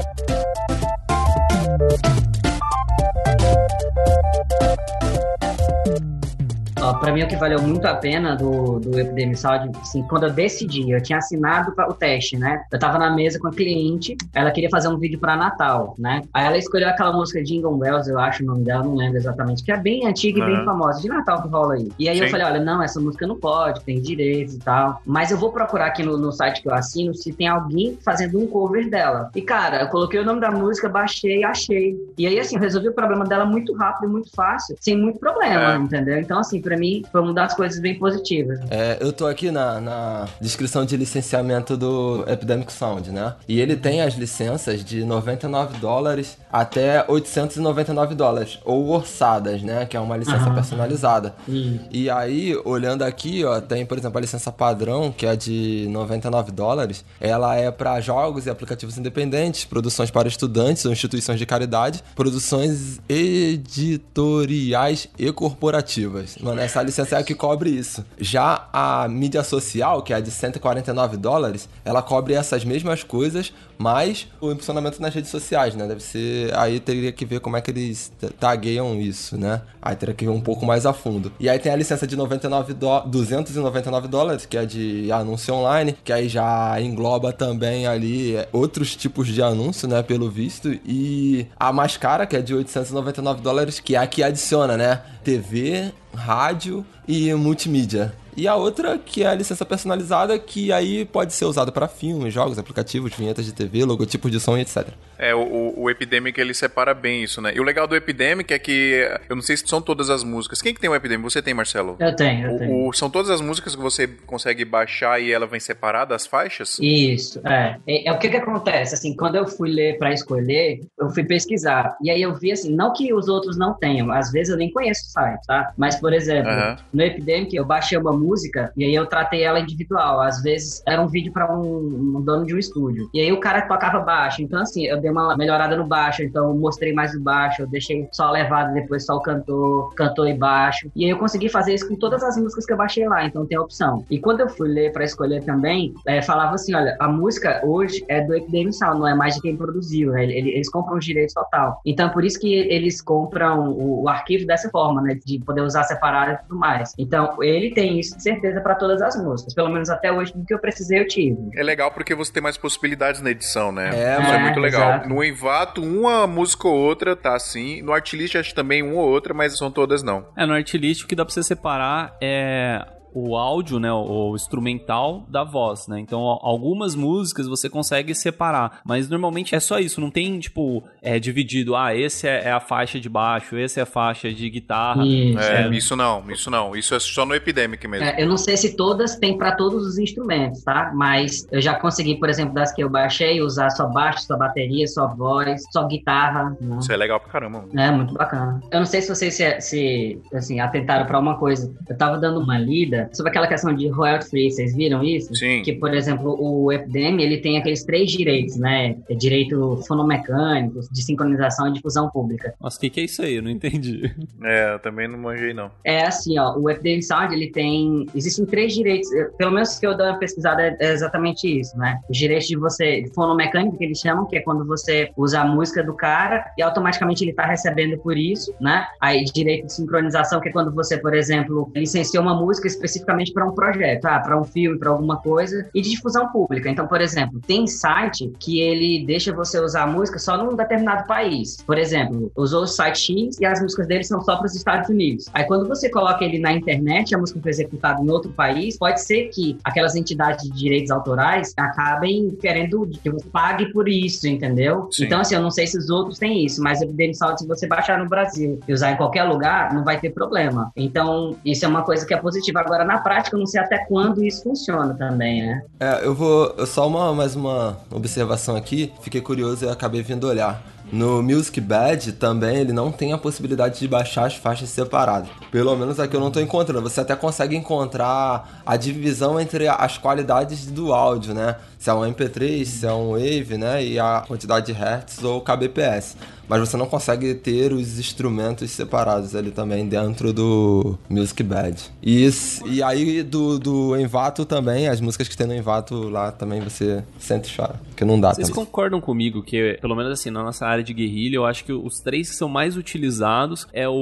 Ó, pra mim, o que valeu muito a pena do, do Epidemic Sound, assim, quando eu decidi, eu tinha assinado o teste, né? Eu tava na mesa com a cliente, ela queria fazer um vídeo pra Natal, né? Aí ela escolheu aquela música Jingle Bells, eu acho o nome dela, não lembro exatamente, que é bem antiga e bem famosa, de Natal que rola aí. E aí eu Sim. falei, olha, não, essa música não pode, tem direitos e tal. Mas eu vou procurar aqui no, no site que eu assino se tem alguém fazendo um cover dela. E, cara, eu coloquei o nome da música, baixei, achei. E aí, assim, eu resolvi o problema dela muito rápido e muito fácil, sem muito problema, É. entendeu? Então, assim, pra mim, foi uma das coisas bem positivas. É, eu tô aqui na, na descrição de licenciamento do Epidemic Sound, né? E ele tem as licenças de 99 dólares até 899 dólares, ou orçadas, né? Que é uma licença Aham. personalizada. E, E aí, olhando aqui, ó, tem, por exemplo, a licença padrão, que é de 99 dólares. Ela é para jogos e aplicativos independentes, produções para estudantes ou instituições de caridade, produções editoriais e corporativas. Mano, essa licença é a que cobre isso. Já a mídia social, que é a de 149 dólares, ela cobre essas mesmas coisas, mas o impulsionamento nas redes sociais, né? Deve ser. Aí teria que ver como é que eles tagueiam isso, né? Aí teria que ver um pouco mais a fundo. E aí tem a licença de 99 dó 299 dólares, que é de anúncio online, que aí já engloba também ali é, outros tipos de anúncio, né? Pelo visto. E a mais cara, que é de 899 dólares, que é a que adiciona, né? TV, rádio e multimídia. E a outra, que é a licença personalizada, que aí pode ser usada para filmes, jogos, aplicativos, vinhetas de TV, logotipos de som e etc. É, o, o- o Epidemic ele separa bem isso, né? E o legal do Epidemic é que eu não sei se são todas as músicas. Quem que tem o Epidemic? Você tem, Marcelo? eu tenho, eu tenho. O- o- são todas as músicas que você consegue baixar e ela vem separada as faixas? Isso, é. é. é o que que acontece, assim, quando eu fui ler pra escolher, eu fui pesquisar. E aí eu vi, assim, não que os outros não tenham, às vezes eu nem conheço o site, tá? Mas, por exemplo, Aham. no Epidemic eu baixei uma música e aí eu tratei ela individual. Às vezes era um vídeo pra um, um dono de um estúdio. E aí o cara tocava baixo. Então, assim, eu dei uma melhorada no baixo, então mostrei mais o baixo, eu deixei só a levada, depois só o cantor, cantor e baixo. E aí eu consegui fazer isso com todas as músicas que eu baixei lá, então tem a opção. E quando eu fui ler pra escolher também, é, falava assim: olha, a música hoje é do Epidemic Sound, não é mais de quem produziu, né? Ele- Eles compram os direitos total. Então, por isso que eles compram o, o arquivo dessa forma, né? De poder usar separado e tudo mais. Então, ele tem isso de certeza pra todas as músicas. Pelo menos até hoje, do que eu precisei, eu tive. É legal porque você tem mais possibilidades na edição, né? É, Isso é é, muito legal. exato. No Envato, uma música ou outra tá assim. No Artlist, acho que também uma ou outra, mas são todas não. É, no Artlist o que dá pra você separar é o áudio, né, o instrumental da voz, né? Então, algumas músicas você consegue separar, mas normalmente é só isso, não tem, tipo, é dividido, ah, esse é, é a faixa de baixo, esse é a faixa de guitarra. Isso. É, É. isso não, isso não. Isso é só no Epidemic mesmo. É, eu não sei se todas têm para todos os instrumentos, tá? Mas eu já consegui, por exemplo, das que eu baixei, usar só baixo, só bateria, só voz, só guitarra. né? Isso é legal pra caramba. mano. É, muito bacana. Eu não sei se vocês se, se, assim, atentaram para uma coisa. Eu tava dando uma lida sobre aquela questão de royalty free, vocês viram isso? Sim. Que, por exemplo, o Epidem, ele tem aqueles três direitos, né? É direito fonomecânico, de sincronização e difusão pública. Nossa, o que, que é isso aí? Eu não entendi. É, eu também não manjei, não. É assim, ó, o Epidemic Sound, ele tem... Existem três direitos, pelo menos que eu dou uma pesquisada é exatamente isso, né? Os direitos de você, de fonomecânico, que eles chamam, que é quando você usa a música do cara e automaticamente ele tá recebendo por isso, né? Aí, direito de sincronização, que é quando você, por exemplo, licencia uma música especificamente para um projeto, ah, para um filme, para alguma coisa, e de difusão pública. Então, por exemplo, tem site que ele deixa você usar a música só num determinado país. Por exemplo, usou o site X e as músicas dele são só para os Estados Unidos. Aí, quando você coloca ele na internet, a música foi executada em outro país, pode ser que aquelas entidades de direitos autorais acabem querendo que você pague por isso, entendeu? Sim. Então, assim, eu não sei se os outros têm isso, mas o Epidemic Sound, se você baixar no Brasil e usar em qualquer lugar, não vai ter problema. Então, isso é uma coisa que é positiva. Agora, na prática, eu não sei até quando isso funciona também, né? É, eu vou. Só uma, mais uma observação aqui. Fiquei curioso e acabei vindo olhar. No Music Bad também ele não tem a possibilidade de baixar as faixas separadas. Pelo menos aqui eu não tô encontrando. Você até consegue encontrar a divisão entre as qualidades do áudio, né? Se é um MP3, se é um Wave, né? E a quantidade de Hertz ou kbps. Mas você não consegue ter os instrumentos separados ali também dentro do Music Bad. E, isso- e aí do, do Envato também, as músicas que tem no Envato lá também você sente e chora. Que não dá Vocês também. concordam comigo que, pelo menos assim, na nossa área de guerrilha, eu acho que os três que são mais utilizados é o,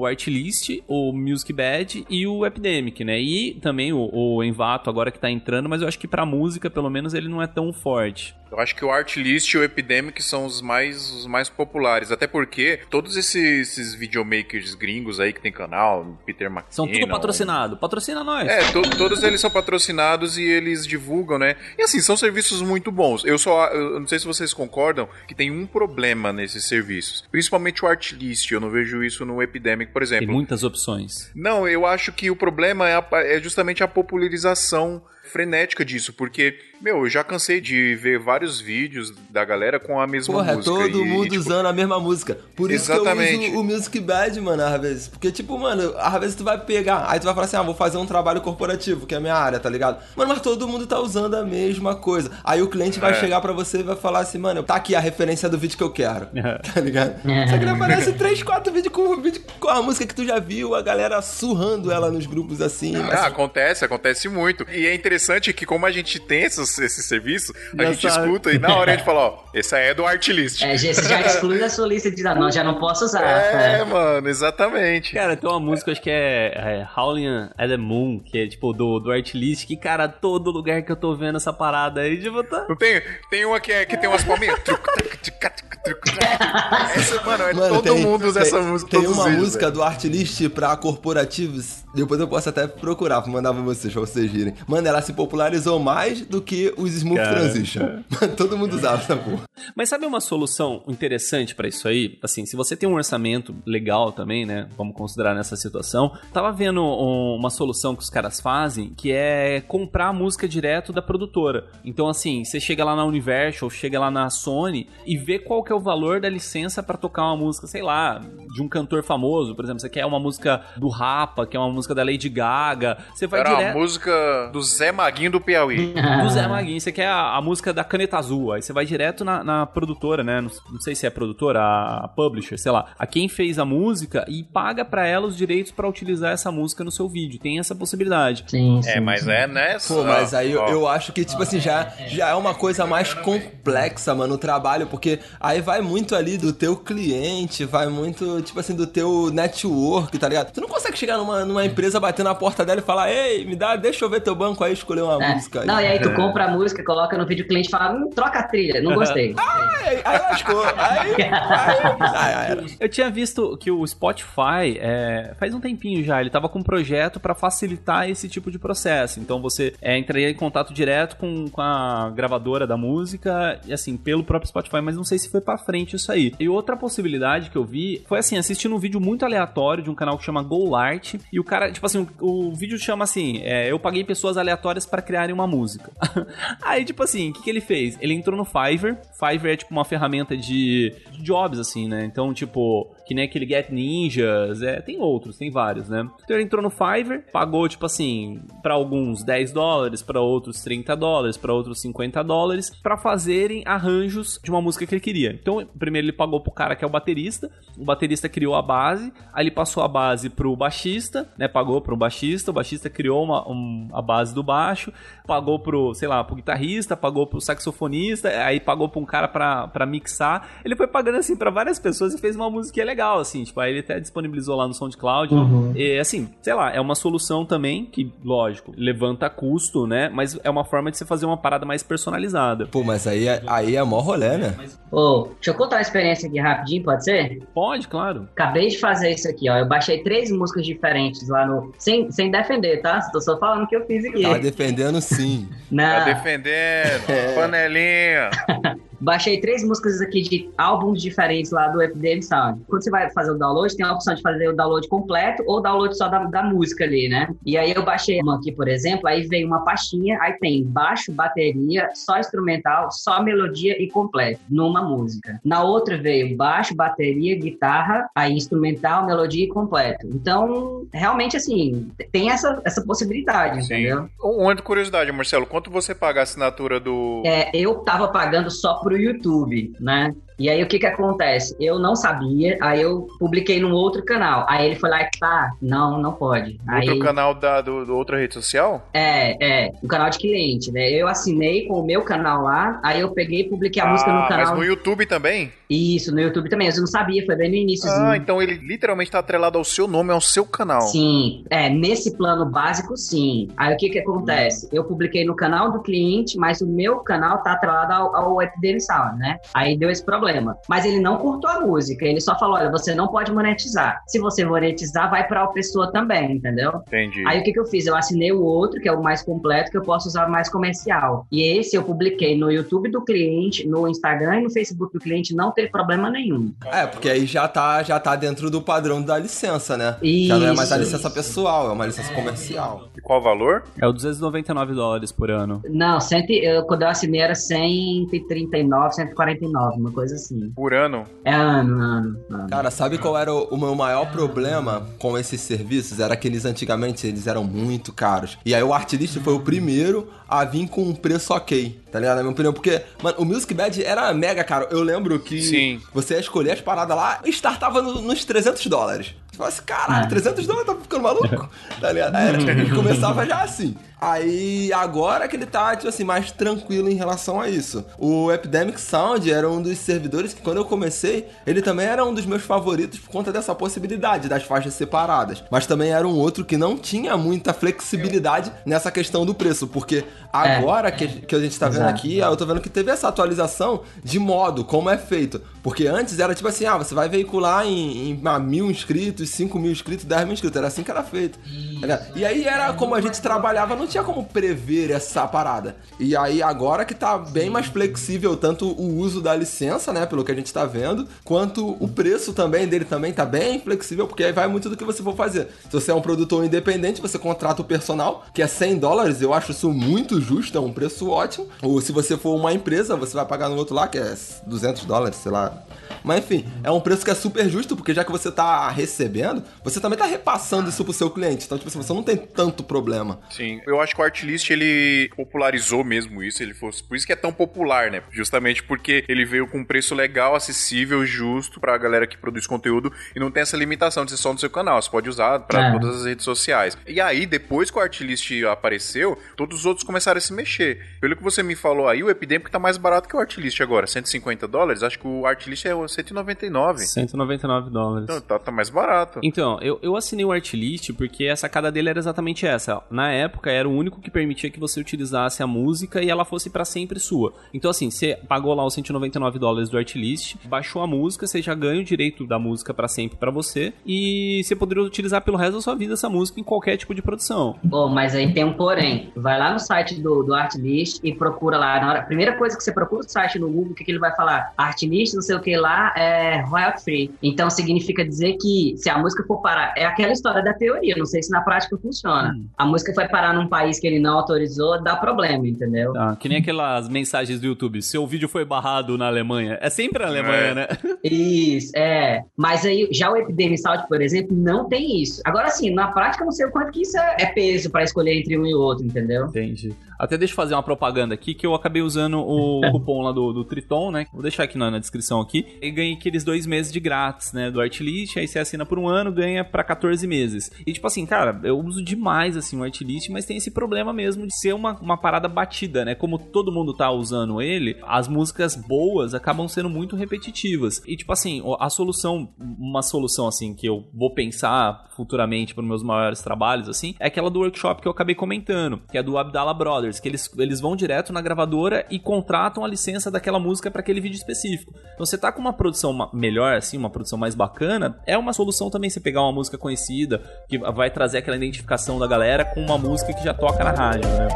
o Artlist, o Music Bad e o Epidemic, né? E também o, o Envato agora que tá entrando, mas eu acho que pra música, pelo menos, ele não é tão forte. Eu acho que o Artlist e o Epidemic são os mais, os mais populares. Até porque todos esses, esses videomakers gringos aí que tem canal, Peter McKinnon... São tudo patrocinado. Patrocina nós. É, to- todos eles são patrocinados e eles divulgam, né? E assim, são serviços muito bons. Eu só, eu não sei se vocês concordam, que tem um problema nesses serviços. Principalmente o Artlist, eu não vejo isso no Epidemic, por Tem exemplo. muitas opções. Não, eu acho que o problema é, a- é justamente a popularização frenética disso, porque, meu, eu já cansei de ver vários vídeos da galera com a mesma Porra, é música. todo e, mundo tipo, usando a mesma música. Por isso que eu Exatamente. uso o Music Bad, mano, às vezes. Porque, tipo, mano, às vezes tu vai pegar, aí tu vai falar assim, ah, vou fazer um trabalho corporativo, que é a minha área, tá ligado? Mano, mas todo mundo tá usando a mesma coisa. Aí o cliente vai É. chegar pra você e vai falar assim, mano, tá aqui a referência do vídeo que eu quero. É. Tá ligado? Só que ele aparece 3, 4 vídeos com, vídeo com a música que tu já viu, a galera surrando ela nos grupos assim. Mas Ah, acontece, acontece muito. E é interessante que como a gente tem esses, esses serviços, a Já gente sabe. escuta e na hora a gente fala, ó, essa é do Artlist. É, já- você já exclui da sua lista de não, já não posso usar. É, É. mano, exatamente. Cara, tem uma música, acho que é, é Howling at the Moon, que é tipo do, do Artlist, que, cara, todo lugar que eu tô vendo essa parada aí, tipo, tá... Tem, tem uma que, é, que tem umas palminhas. Essa, mano, é Mano, todo tem- mundo usa essa música. Tem uma vídeos, música velho. do Artlist pra corporativos. Depois eu posso até procurar pra mandar pra vocês, pra vocês virem. Mano, ela se popularizou mais do que os Smooth Cara. Transition. Todo mundo usava essa porra. Mas sabe uma solução interessante pra isso aí? Assim, se você tem um orçamento legal também, né? Vamos considerar nessa situação. Tava vendo um- uma solução que os caras fazem, que é comprar a música direto da produtora. Então, assim, você chega lá na Universal, chega lá na Sony e vê qual que é o valor da licença pra tocar uma música, sei lá, de um cantor famoso, por exemplo, você quer uma música do Rapa, quer uma música da Lady Gaga, você vai Era uma direto música do Zé Maguinho do Piauí. do Zé Maguinho, você quer a, a música da Caneta Azul, aí você vai direto na, na produtora, né? Não, não sei se é produtora, a publisher, sei lá, a quem fez a música e paga pra ela os direitos pra utilizar essa música no seu vídeo. Tem essa possibilidade. Sim, sim. É, mas sim. é, né? Pô, mas aí eu, eu acho que, tipo assim, já, já é uma coisa mais complexa, mano, o trabalho, porque aí vai muito ali do teu cliente, vai muito, tipo assim, do teu network, tá ligado? Tu não consegue chegar numa, numa empresa, bater na porta dela e falar, ei, me dá, deixa eu ver teu banco aí, escolher uma É. música aí. Não, e aí tu compra a música, coloca no vídeo, o cliente fala, hum, troca a trilha, não gostei. Aí, aí lascou, aí, aí, aí. Eu tinha visto que o Spotify, é, faz um tempinho já, ele tava com um projeto pra facilitar esse tipo de processo. Então você é, entraria em contato direto com, com a gravadora da música, e assim, pelo próprio Spotify, mas não sei se foi pra frente isso aí. E outra possibilidade que eu vi foi assim, assistindo um vídeo muito aleatório de um canal que chama GoLart, e o cara, tipo assim, o, o vídeo chama assim, é, eu paguei pessoas aleatórias pra criarem uma música. aí, tipo assim, o que, que ele fez? Ele entrou no Fiverr, Fiverr é tipo uma ferramenta de jobs, assim, né? Então, tipo, que, nem aquele Get Ninjas, é, tem outros, tem vários, né? Então ele entrou no Fiverr, pagou, tipo assim, para alguns 10 dólares, para outros 30 dólares, para outros 50 dólares, para fazerem arranjos de uma música que ele queria. Então, primeiro ele pagou pro cara que é o baterista, o baterista criou a base, aí ele passou a base pro baixista, né? Pagou pro baixista, o baixista criou uma, um, a base do baixo, pagou pro, sei lá, pro guitarrista, pagou pro saxofonista, aí pagou pra um cara pra, pra mixar. Ele foi pagando assim para várias pessoas e fez uma música legal, assim, tipo, aí ele até disponibilizou lá no SoundCloud. Uhum. E assim, sei lá, é uma solução também que, lógico, levanta custo, né? Mas é uma forma de você fazer uma parada mais personalizada. Pô, mas aí, é- aí é mó rolê, né? Ô, deixa eu contar uma experiência aqui rapidinho, pode ser? Pode, claro. Acabei de fazer isso aqui, ó. Eu baixei três músicas diferentes lá no. Sem, sem defender, tá? Tô só falando o que eu fiz aqui. Tá defendendo sim. Tá Não. defendendo, panelinha. Baixei três músicas aqui de álbuns diferentes lá do FDM Sound. Quando você vai fazer o download, tem a opção de fazer o download completo ou download só da, da música ali, né? E aí eu baixei uma aqui, por exemplo, aí vem uma pastinha, aí tem baixo, bateria, só instrumental, só melodia e completo, numa música. Na outra veio baixo, bateria, guitarra, aí instrumental, melodia e completo. Então, realmente, assim, tem essa, essa possibilidade, entendeu? Um de curiosidade, Marcelo, quanto você paga a assinatura do. É, eu tava pagando só pro YouTube, né? E aí o que que acontece? Eu não sabia, aí eu publiquei num outro canal. Aí ele foi lá e tá, não, não pode. Outro Aí canal da do, do outra rede social? é, é, o canal de cliente, né? Eu assinei com o meu canal lá, aí eu peguei e publiquei a música Ah, no canal. Mas no YouTube também? Isso, no YouTube também. Eu não sabia, foi bem no iníciozinho. Ah, então ele literalmente tá atrelado ao seu nome, ao seu canal. Sim, é, nesse plano básico, sim. Aí o que que acontece? Eu publiquei no canal do cliente, mas o meu canal tá atrelado ao, ao Epidemic Sound, né? Aí deu esse problema. Mas ele não curtou a música, ele só falou, olha, você não pode monetizar. Se você monetizar, vai pra pessoa também, entendeu? Entendi. Aí o que que eu fiz? Eu assinei o outro, que é o mais completo, que eu posso usar mais comercial. E esse eu publiquei no YouTube do cliente, no Instagram e no Facebook do cliente, não teve problema nenhum. É, porque aí já tá, já tá dentro do padrão da licença, né? Já não é mais a Isso. licença pessoal, é uma licença comercial. E qual o valor? É o 299 dólares por ano. Não, cento, eu, quando eu assinei era 139, 149, uma coisa assim. Por ano? É ano, ano, ano. Cara, sabe qual era o, o meu maior problema com esses serviços? Era que eles antigamente eles eram muito caros. E aí o Artlist foi o primeiro a vir com um preço ok, tá ligado? Na minha opinião, porque, mano, o Music Bad era mega caro. Eu lembro que Sim. você ia escolher as paradas lá e startava no- nos 300 dólares. Você fala assim, caralho, 300 dólares, tá ficando maluco? tá ligado? Era, ele começava já assim. Aí, agora que ele tá, tipo assim, mais tranquilo em relação a isso. O Epidemic Sound era um dos servidores que, quando eu comecei, ele também era um dos meus favoritos por conta dessa possibilidade das faixas separadas. Mas também era um outro que não tinha muita flexibilidade nessa questão do preço, porque agora que, que a gente tá vendo Aqui, eu tô vendo que teve essa atualização de modo, como é feito. Porque antes era tipo assim, ah, você vai veicular em, em ah, mil inscritos, cinco mil inscritos, 10 mil inscritos. Era assim que era feito. ligado? E aí era como a gente trabalhava, não tinha como prever essa parada. E aí agora que tá bem mais flexível tanto o uso da licença, né, pelo que a gente tá vendo, quanto o preço também dele também tá bem flexível, porque aí vai muito do que você for fazer. Se você é um produtor independente, você contrata o personal, que é 100 dólares, eu acho isso muito justo, é um preço ótimo. Ou se você for uma empresa, você vai pagar no outro lá, que é 200 dólares, sei lá. Mas enfim, é um preço que é super justo, porque já que você tá recebendo, você também tá repassando isso pro seu cliente. Então, tipo assim, você não tem tanto problema. Sim, eu acho que o Artlist ele popularizou mesmo isso, ele fosse por isso que é tão popular, né? Justamente porque ele veio com um preço legal, acessível, justo pra galera que produz conteúdo e não tem essa limitação de ser só no seu canal, você pode usar pra É. todas as redes sociais. E aí, depois que o Artlist apareceu, todos os outros começaram a se mexer. Pelo que você me falou aí, o Epidemic tá mais barato que o Artlist agora, 150 dólares, acho que o Artlist é o 199. 199 dólares. Então, tá, tá mais barato. Então, eu, eu assinei o Artlist porque a sacada dele era exatamente essa. Na época, era o único que permitia que você utilizasse a música e ela fosse pra sempre sua. Então, assim, você pagou lá os 199 dólares do Artlist, baixou a música, você já ganha o direito da música pra sempre pra você e você poderia utilizar pelo resto da sua vida essa música em qualquer tipo de produção. Bom, mas aí tem um porém. Vai lá no site do, do Artlist e procura lá. Na hora, a primeira coisa que você procura o site no Google, o que, que ele vai falar? Artlist, não sei o que lá, é royalty free. Então significa dizer que se a música for parar, é aquela história da teoria, não sei se na prática funciona. Hum. A música foi parar num país que ele não autorizou, dá problema, entendeu? Tá, que nem aquelas mensagens do YouTube. Seu vídeo foi barrado na Alemanha. É sempre na Alemanha, É. né? Isso, é. Mas aí, já o Epidemic Sound, por exemplo, não tem isso. Agora, sim, na prática, eu não sei o quanto que isso é é peso pra escolher entre um e o outro, entendeu? Entendi. Até deixa eu fazer uma propaganda aqui, que eu acabei usando o cupom lá do, do Triton, né? Vou deixar aqui na, na descrição aqui. E ganhei aqueles dois meses de grátis, né? Do Artlist. Aí você assina por um ano, ganha pra 14 meses. E tipo assim, cara, eu uso demais, assim, o Artlist, mas tem esse problema mesmo de ser uma, uma parada batida, né? Como todo mundo tá usando ele, as músicas boas acabam sendo muito repetitivas. E tipo assim, a solução, uma solução assim, que eu vou pensar futuramente para meus maiores trabalhos, assim, é aquela do workshop que eu acabei comentando, que é do Abdallah Brothers, que eles, eles vão direto na gravadora e contratam a licença daquela música para aquele vídeo específico. Então você tá com uma produção melhor, assim, uma produção mais bacana, é uma solução também você pegar uma música conhecida, que vai trazer aquela identificação da galera com uma música que já toca na rádio, né?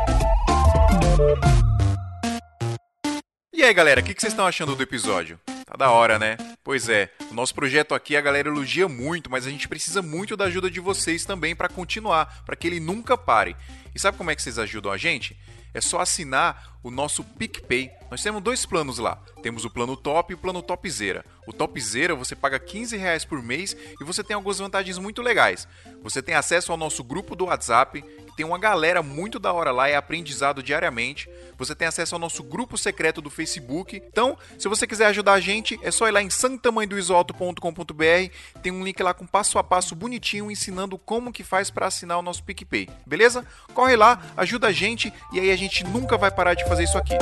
E aí, galera, o que que vocês estão achando do episódio? Tá da hora, né? Pois é, o nosso projeto aqui a galera elogia muito, mas a gente precisa muito da ajuda de vocês também pra continuar, pra que ele nunca pare. E sabe como é que vocês ajudam a gente? É só assinar o nosso PicPay. Nós temos dois planos lá. Temos o plano top e o plano topzera. O topzera você paga 15 reais por mês e você tem algumas vantagens muito legais. Você tem acesso ao nosso grupo do WhatsApp, tem uma galera muito da hora lá, é aprendizado diariamente. Você tem acesso ao nosso grupo secreto do Facebook. Então, se você quiser ajudar a gente, é só ir lá em santamanhodoisoalto.com.br. Tem um link lá com passo a passo bonitinho ensinando como que faz para assinar o nosso PicPay. Beleza? Corre lá, ajuda a gente e aí a gente nunca vai parar de fazer isso aqui.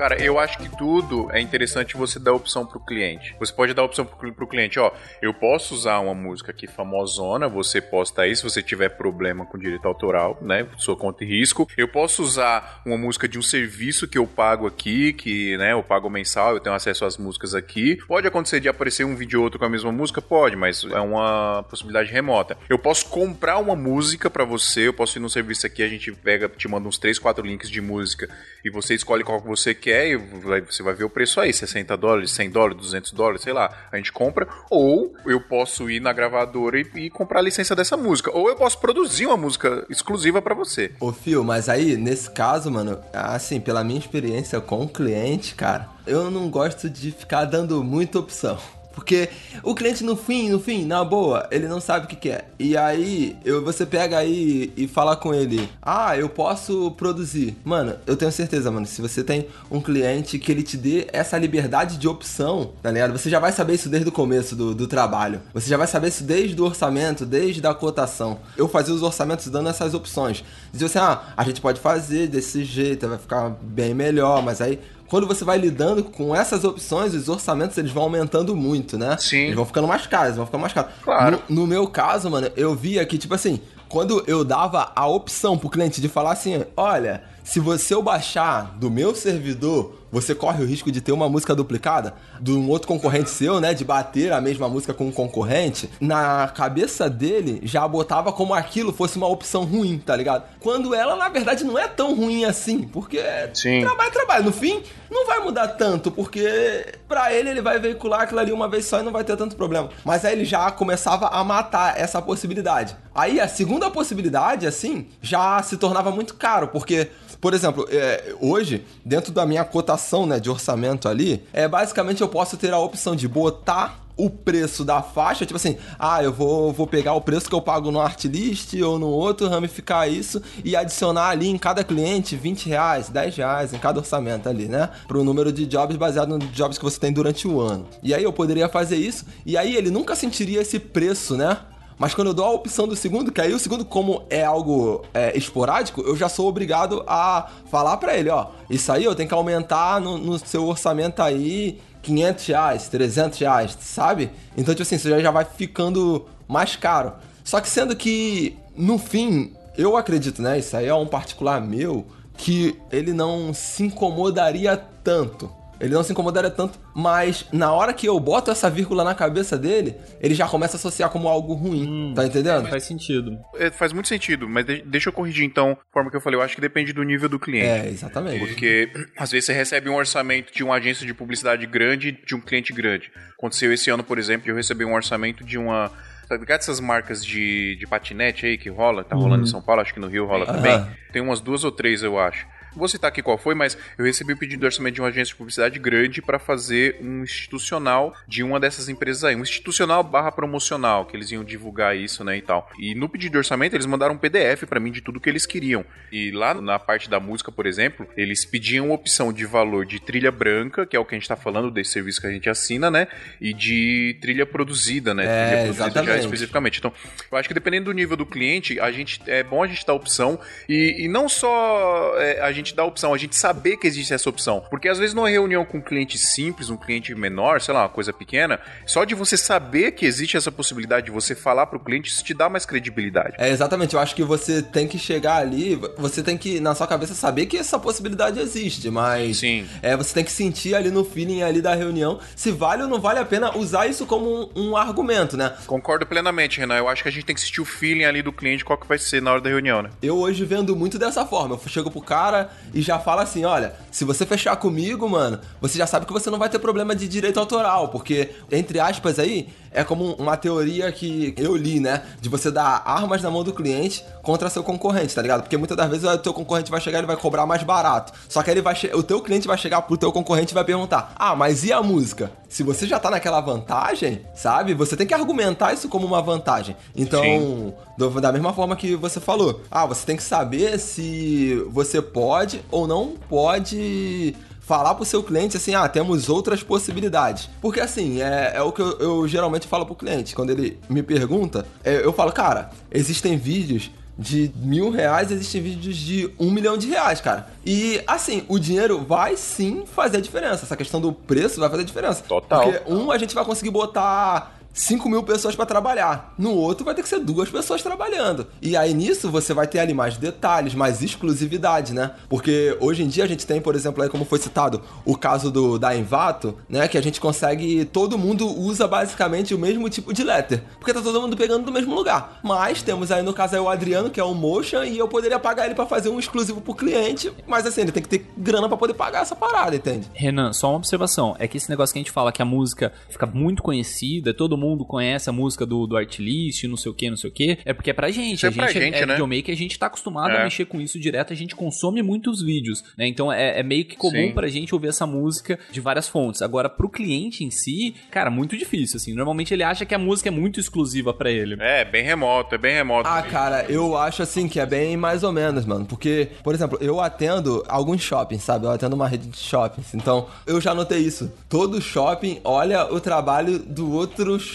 Cara, eu acho que tudo é interessante você dar opção pro cliente. Você pode dar opção pro, cliente, ó, eu posso usar uma música aqui famosona, você posta aí se você tiver problema com direito autoral, né, sua conta e risco. Eu posso usar uma música de um serviço que eu pago aqui, que, né, eu pago mensal, eu tenho acesso às músicas aqui. Pode acontecer de aparecer um vídeo ou outro com a mesma música? Pode, mas é uma possibilidade remota. Eu posso comprar uma música pra você, eu posso ir num serviço aqui, a gente pega, te manda uns 3, 4 links de música e você escolhe qual que você quer e vai- você vai ver o preço aí, 60 dólares, 100 dólares, 200 dólares, sei lá. A gente compra, ou eu posso ir na gravadora e, e comprar a licença dessa música, ou eu posso produzir uma música exclusiva pra você. Ô, Fio, mas aí, nesse caso, mano, assim, pela minha experiência com o cliente, cara, eu não gosto de ficar dando muita opção. Porque o cliente no fim, no fim, na boa, ele não sabe o que quer. E aí, eu, você pega aí e fala com ele: Ah, eu posso produzir. Mano, eu tenho certeza, mano, se você tem um cliente que ele te dê essa liberdade de opção, tá ligado? Você já vai saber isso desde o começo do, do trabalho. Você já vai saber isso desde o orçamento, desde a cotação. Eu fazia os orçamentos dando essas opções. Dizia assim: Ah, a gente pode fazer desse jeito, vai ficar bem melhor, mas aí quando você vai lidando com essas opções, os orçamentos eles vão aumentando muito, né? Sim. Eles vão ficando mais caros, vão ficando mais caros. Claro. No, no meu caso, mano, eu via que, tipo assim, quando eu dava a opção pro cliente de falar assim, olha, se você eu baixar do meu servidor, você corre o risco de ter uma música duplicada de um outro concorrente seu, né? De bater a mesma música com um concorrente. Na cabeça dele, já botava como aquilo fosse uma opção ruim, tá ligado? Quando ela, na verdade, não é tão ruim assim, porque Sim. trabalho é trabalho. No fim, não vai mudar tanto, porque pra ele ele vai veicular aquilo ali uma vez só e não vai ter tanto problema. Mas aí ele já começava a matar essa possibilidade. Aí a segunda possibilidade, assim, já se tornava muito caro, porque, por exemplo, é, hoje, dentro da minha cotação né, de orçamento ali, é basicamente eu posso ter a opção de botar o preço da faixa, tipo assim, ah, eu vou, vou pegar o preço que eu pago no Artlist ou no outro, ramificar isso e adicionar ali em cada cliente 20 reais, 10 reais em cada orçamento ali, né? Pro número de jobs baseado nos jobs que você tem durante o ano. E aí eu poderia fazer isso e aí ele nunca sentiria esse preço, né? Mas quando eu dou a opção do segundo, que aí o segundo, como é algo é, esporádico, eu já sou obrigado a falar pra ele, ó, isso aí eu tenho que aumentar no, no seu orçamento aí 500 reais, 300 reais, sabe? Então, tipo assim, você já vai ficando mais caro. Só que sendo que, no fim, eu acredito, né? Isso aí é um particular meu, que ele não se incomodaria tanto ele não se incomodaria tanto, mas na hora que eu boto essa vírgula na cabeça dele, ele já começa a associar como algo ruim, tá entendendo? Faz sentido. É, faz muito sentido, mas de- deixa eu corrigir então, a forma que eu falei, eu acho que depende do nível do cliente. É, exatamente. Porque às vezes você recebe um orçamento de uma agência de publicidade grande de um cliente grande. Aconteceu esse ano, por exemplo, eu recebi um orçamento de uma. Tá ligado essas marcas de, de patinete aí que rola? Tá rolando em São Paulo, acho que no Rio rola também. Aham. Tem umas duas ou três, eu acho. Vou citar aqui qual foi, mas eu recebi um pedido de orçamento de uma agência de publicidade grande para fazer um institucional de uma dessas empresas aí. Um institucional barra promocional, que eles iam divulgar isso, né, e tal. E no pedido de orçamento, eles mandaram um PDF para mim de tudo que eles queriam. E lá na parte da música, por exemplo, eles pediam opção de valor de trilha branca, que é o que a gente tá falando desse serviço que a gente assina, né, e de trilha produzida, né, É, trilha produzida já exatamente. especificamente. Então, eu acho que dependendo do nível do cliente, a gente é bom a gente dar opção e, e não só é, a gente dar opção, a gente saber que existe essa opção. Porque às vezes numa reunião com um cliente simples, um cliente menor, sei lá, uma coisa pequena, só de você saber que existe essa possibilidade de você falar pro cliente, isso te dá mais credibilidade. É, exatamente. Eu acho que você tem que chegar ali, você tem que, na sua cabeça, saber que essa possibilidade existe, mas. Sim. É, você tem que sentir ali no feeling ali da reunião se vale ou não vale a pena usar isso como um, um argumento, né? Concordo plenamente, Renan. Eu acho que a gente tem que sentir o feeling ali do cliente, qual que vai ser na hora da reunião, né? Eu hoje vendo muito dessa forma. Eu chego pro cara e já falo assim: olha, se você fechar comigo, mano, você já sabe que você não vai ter problema de direito autoral, porque, entre aspas aí, é como uma teoria que eu li, né? De você dar armas na mão do cliente contra seu concorrente, tá ligado? Porque muitas das vezes o teu concorrente vai chegar e ele vai cobrar mais barato. Só que ele vai o teu cliente vai chegar pro teu concorrente e vai perguntar: "Ah, mas e a música?" Se você já tá naquela vantagem, sabe? Você tem que argumentar isso como uma vantagem. Então, do- da mesma forma que você falou. Ah, você tem que saber se você pode ou não pode falar pro seu cliente assim, ah, temos outras possibilidades. Porque assim, é, é o que eu, eu geralmente falo pro cliente. Quando ele me pergunta, é, eu falo, cara, existem vídeos de mil reais, existem vídeos de um milhão de reais, cara. E assim, o dinheiro vai sim fazer a diferença. Essa questão do preço vai fazer a diferença. Total. Porque um, a gente vai conseguir botar 5 mil pessoas pra trabalhar. No outro vai ter que ser duas pessoas trabalhando. E aí nisso você vai ter ali mais detalhes, mais exclusividade, né? Porque hoje em dia a gente tem, por exemplo, aí como foi citado, o caso do da Envato, né? Que a gente consegue. Todo mundo usa basicamente o mesmo tipo de letter. Porque tá todo mundo pegando do mesmo lugar. Mas temos aí no caso aí o Adriano, que é o Motion, e eu poderia pagar ele pra fazer um exclusivo pro cliente. Mas assim, ele tem que ter grana pra poder pagar essa parada, entende? Renan, só uma observação. É que esse negócio que a gente fala que a música fica muito conhecida, todo mundo conhece a música do, do artlist, não sei o que, não sei o que. É porque é pra gente. Isso é a pra gente gente, é, né? videomaker, a gente tá acostumado É. a mexer com isso direto, a gente consome muitos vídeos, né? Então é, é meio que comum Sim. pra gente ouvir essa música de várias fontes. Agora, pro cliente em si, cara, muito difícil, assim. Normalmente ele acha que a música é muito exclusiva pra ele. É, bem remoto, é bem remoto. Ah, cara, eu acho assim que é bem mais ou menos, mano. Porque, por exemplo, eu atendo alguns shoppings, sabe? Eu atendo uma rede de shoppings. Então, eu já notei isso. Todo shopping olha o trabalho do outro shopping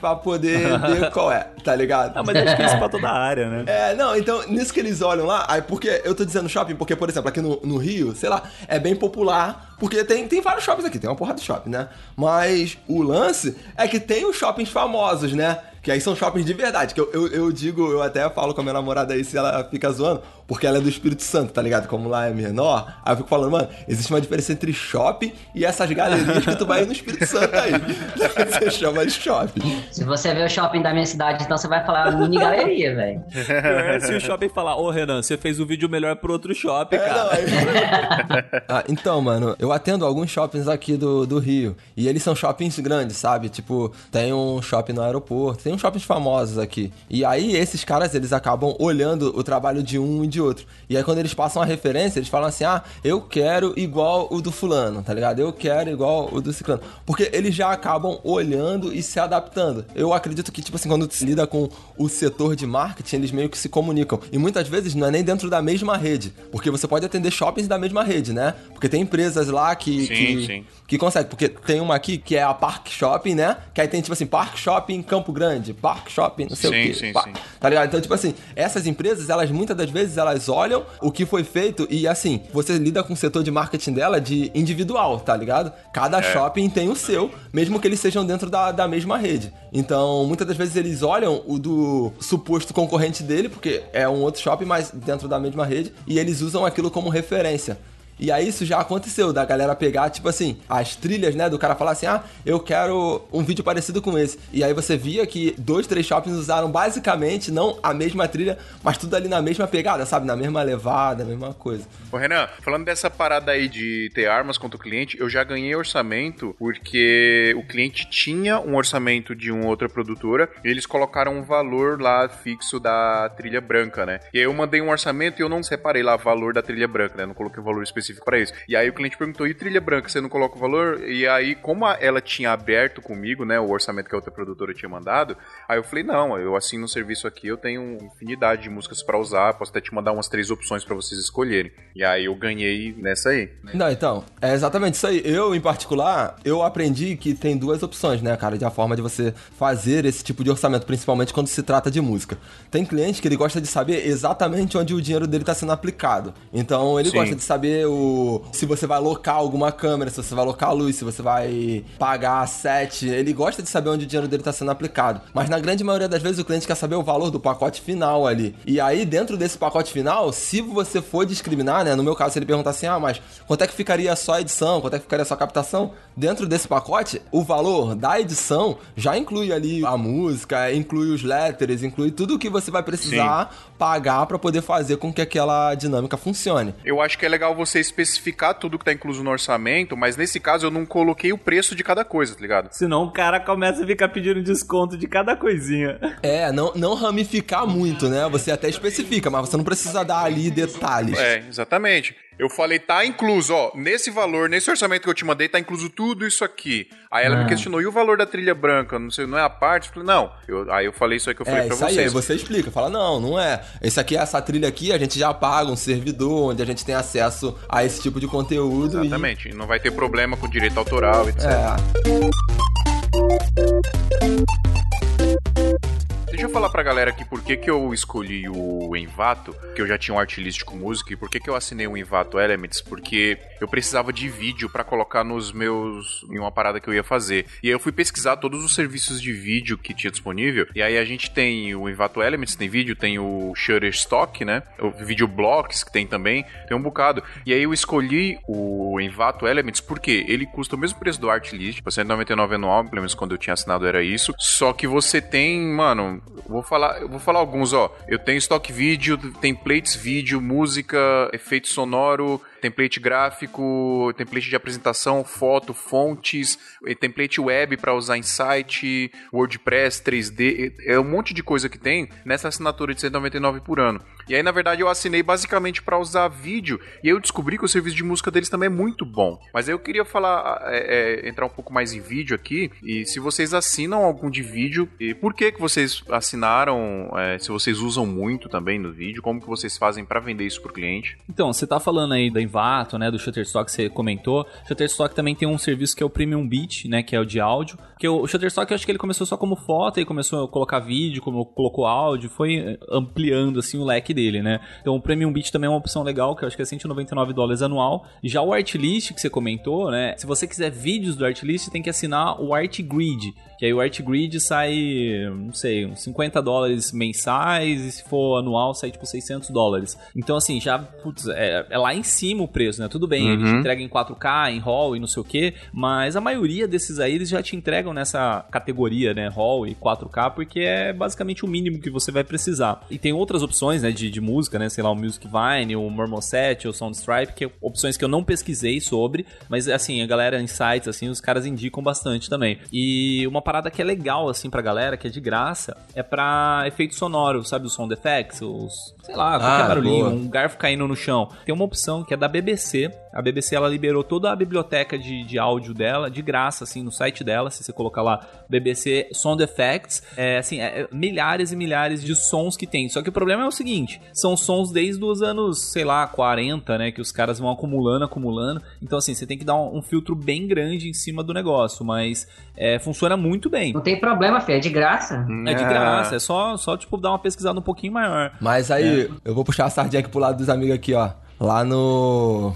pra poder ver qual é, tá ligado? Ah, mas acho que é isso pra toda a área, né? É, não, então, nisso que eles olham lá, aí porque eu tô dizendo shopping, porque, por exemplo, aqui no, no Rio, sei lá, é bem popular, porque tem, tem vários shoppings aqui, tem uma porrada de shopping, né? Mas o lance é que tem os shoppings famosos, né? Que aí são shoppings de verdade, que eu, eu, eu digo, eu até falo com a minha namorada aí se ela fica zoando, porque ela é do Espírito Santo, tá ligado? Como lá é menor, aí eu fico falando, mano, existe uma diferença entre shopping e essas galerias que tu vai ir no Espírito Santo aí. Você chama de shopping. Se você vê o shopping da minha cidade, então você vai falar mini galeria, velho. É, se o shopping falar, ô Renan, você fez o vídeo melhor pro outro shopping, É, não, cara. aí- Ah, então, mano, eu atendo alguns shoppings aqui do, do Rio. E eles são shoppings grandes, sabe? Tipo, tem um shopping no aeroporto, tem uns shoppings famosos aqui. E aí, esses caras, eles acabam olhando o trabalho de um e de outro. E aí, quando eles passam a referência, eles falam assim: ah, eu quero igual o do fulano, tá ligado? Eu quero igual o do ciclano. Porque eles já acabam olhando e se adaptando. Eu acredito que, tipo assim, quando se lida com o setor de marketing, eles meio que se comunicam. E muitas vezes não é nem dentro da mesma rede. Porque você pode atender shoppings da mesma rede, né? Porque tem empresas lá que. Sim, que, sim. que consegue. Porque tem uma aqui que é a Park Shopping, né? Que aí tem, tipo assim, Park Shopping Campo Grande, Park Shopping, não sei Sim, o quê. sim. Tá ligado? Então, tipo assim, essas empresas, elas muitas das vezes, elas olham o que foi feito e, assim, você lida com o setor de marketing dela de individual, tá ligado? Cada É. shopping tem o seu, mesmo que eles sejam dentro da, da mesma rede. Então, muitas das vezes eles olham o do suposto concorrente dele, porque é um outro shopping, mas dentro da mesma rede, e eles usam aquilo como referência. E aí isso já aconteceu, da galera pegar, tipo assim, as trilhas, né? Do cara falar assim, ah, eu quero um vídeo parecido com esse. E aí você via que dois, três shoppings usaram basicamente não a mesma trilha, mas tudo ali na mesma pegada, sabe? Na mesma levada, mesma coisa. Ô Renan, falando dessa parada aí de ter armas contra o cliente, eu já ganhei orçamento porque o cliente tinha um orçamento de uma outra produtora e eles colocaram um valor lá fixo da trilha branca, né? E aí eu mandei um orçamento e eu não separei lá o valor da trilha branca, né? Não coloquei um valor específico para isso. E aí o cliente perguntou: e trilha branca, você não coloca o valor? E aí, como ela tinha aberto comigo, né, o orçamento que a outra produtora tinha mandado, aí eu falei: não, eu assino um serviço aqui, eu tenho infinidade de músicas para usar, posso até te mandar umas três opções para vocês escolherem. E aí eu ganhei nessa aí. né? Não, então, é exatamente isso aí. Eu, em particular, eu aprendi que tem duas opções, né, cara, de a forma de você fazer esse tipo de orçamento, principalmente quando se trata de música. Tem cliente que ele gosta de saber exatamente onde o dinheiro dele está sendo aplicado. Então, ele Sim. gosta de saber o se você vai alocar alguma câmera, se você vai alocar a luz, se você vai pagar a set. Ele gosta de saber onde o dinheiro dele está sendo aplicado. Mas na grande maioria das vezes o cliente quer saber o valor do pacote final ali. E aí, dentro desse pacote final, se você for discriminar, né? No meu caso, se ele perguntar assim, ah, mas quanto é que ficaria só a edição? Quanto é que ficaria só a captação? Dentro desse pacote, o valor da edição já inclui ali a música, inclui os letters, inclui tudo que você vai precisar pagar para poder fazer com que aquela dinâmica funcione. Eu acho que é legal você especificar tudo que tá incluso no orçamento, mas nesse caso eu não coloquei o preço de cada coisa, tá ligado? Senão o cara começa a ficar pedindo desconto de cada coisinha. É, não, não ramificar muito, né? Você até especifica, mas você não precisa dar ali detalhes. É, exatamente. Eu falei, tá incluso, ó, nesse valor, nesse orçamento que eu te mandei, tá incluso tudo isso aqui. Aí ela me questionou, e o valor da trilha branca? Não sei, não é a parte? Eu falei, não. Eu- aí eu falei isso aí que eu falei É, pra isso aí, aí vocês. você explica, fala, não, não é. Esse aqui, essa trilha aqui, a gente já paga um servidor onde a gente tem acesso a esse tipo de conteúdo. Exatamente. E não vai ter problema com direito autoral, etc. É, Deixa eu falar pra galera aqui por que, que eu escolhi o Envato, que eu já tinha um artlist com música, e por que, que eu assinei o Envato Elements, porque eu precisava de vídeo pra colocar nos meus. em uma parada que eu ia fazer. E aí eu fui pesquisar todos os serviços de vídeo que tinha disponível, e aí a gente tem o Envato Elements, tem vídeo, tem o Shutterstock, né? O Videoblocks, que tem também, tem um bocado. E aí eu escolhi o Envato Elements porque ele custa o mesmo preço do Artlist, tipo, 199 anual, pelo menos quando eu tinha assinado era isso. Só que você tem, mano, vou falar, vou falar alguns, ó. Eu tenho stock vídeo, templates vídeo, música, efeito sonoro, template gráfico, template de apresentação, foto, fontes, eh, template web para usar em site, WordPress, 3D, é um monte de coisa que tem nessa assinatura de 199 por ano. E aí, na verdade, eu assinei basicamente para usar vídeo e eu descobri que o serviço de música deles também é muito bom. Mas aí eu queria falar, é, é, entrar um pouco mais em vídeo aqui e se vocês assinam algum de vídeo, e por que que vocês assinaram, é, se vocês usam muito também no vídeo, como que vocês fazem para vender isso pro cliente? Então, você tá falando aí da Envato, né, do Shutterstock que você comentou. Shutterstock também tem um serviço que é o Premium Beat, né, que é o de áudio. Que o Shutterstock eu acho que ele começou só como foto e começou a colocar vídeo, como colocou áudio, foi eh, ampliando assim o leque dele, né? Então o Premium Beat também é uma opção legal, que eu acho que é 199 dólares anual. Já o Artlist que você comentou, né? Se você quiser vídeos do Artlist, tem que assinar o Artgrid. Que aí o Artgrid sai, não sei, uns 50 dólares mensais e se for anual sai tipo 600 dólares. Então assim, já, putz, é, é lá em cima o preço, né? Tudo bem, ele te entrega em 4K, em RAW e não sei o que, mas a maioria desses aí eles já te entregam nessa categoria, né? RAW e 4K, porque é basicamente o mínimo que você vai precisar. E tem outras opções, né, de, de música, né? Sei lá, o Music Vine, o Marmoset, o Soundstripe, que é opções que eu não pesquisei sobre, mas assim, a galera em sites, assim, os caras indicam bastante também. E uma parada que é legal, assim, pra galera, que é de graça, é pra efeito sonoro, sabe? Os sound effects, os. sei lá, qualquer Ah, barulhinho, boa. um garfo caindo no chão. Tem uma opção que é da BBC. A BBC ela liberou toda a biblioteca de, de áudio dela de graça, assim, no site dela. Se você colocar lá BBC Sound Effects, é assim, é, é milhares e milhares de sons que tem. Só que o problema é o seguinte: são sons desde os anos, sei lá, 40, né? Que os caras vão acumulando, acumulando. Então, assim, você tem que dar um, um filtro bem grande em cima do negócio. Mas é, funciona muito bem. Não tem problema, filho, é de graça. É de graça, é só, só tipo, dar uma pesquisada um pouquinho maior. Mas aí, eu vou puxar a sardinha aqui pro lado dos amigos aqui, ó. Lá no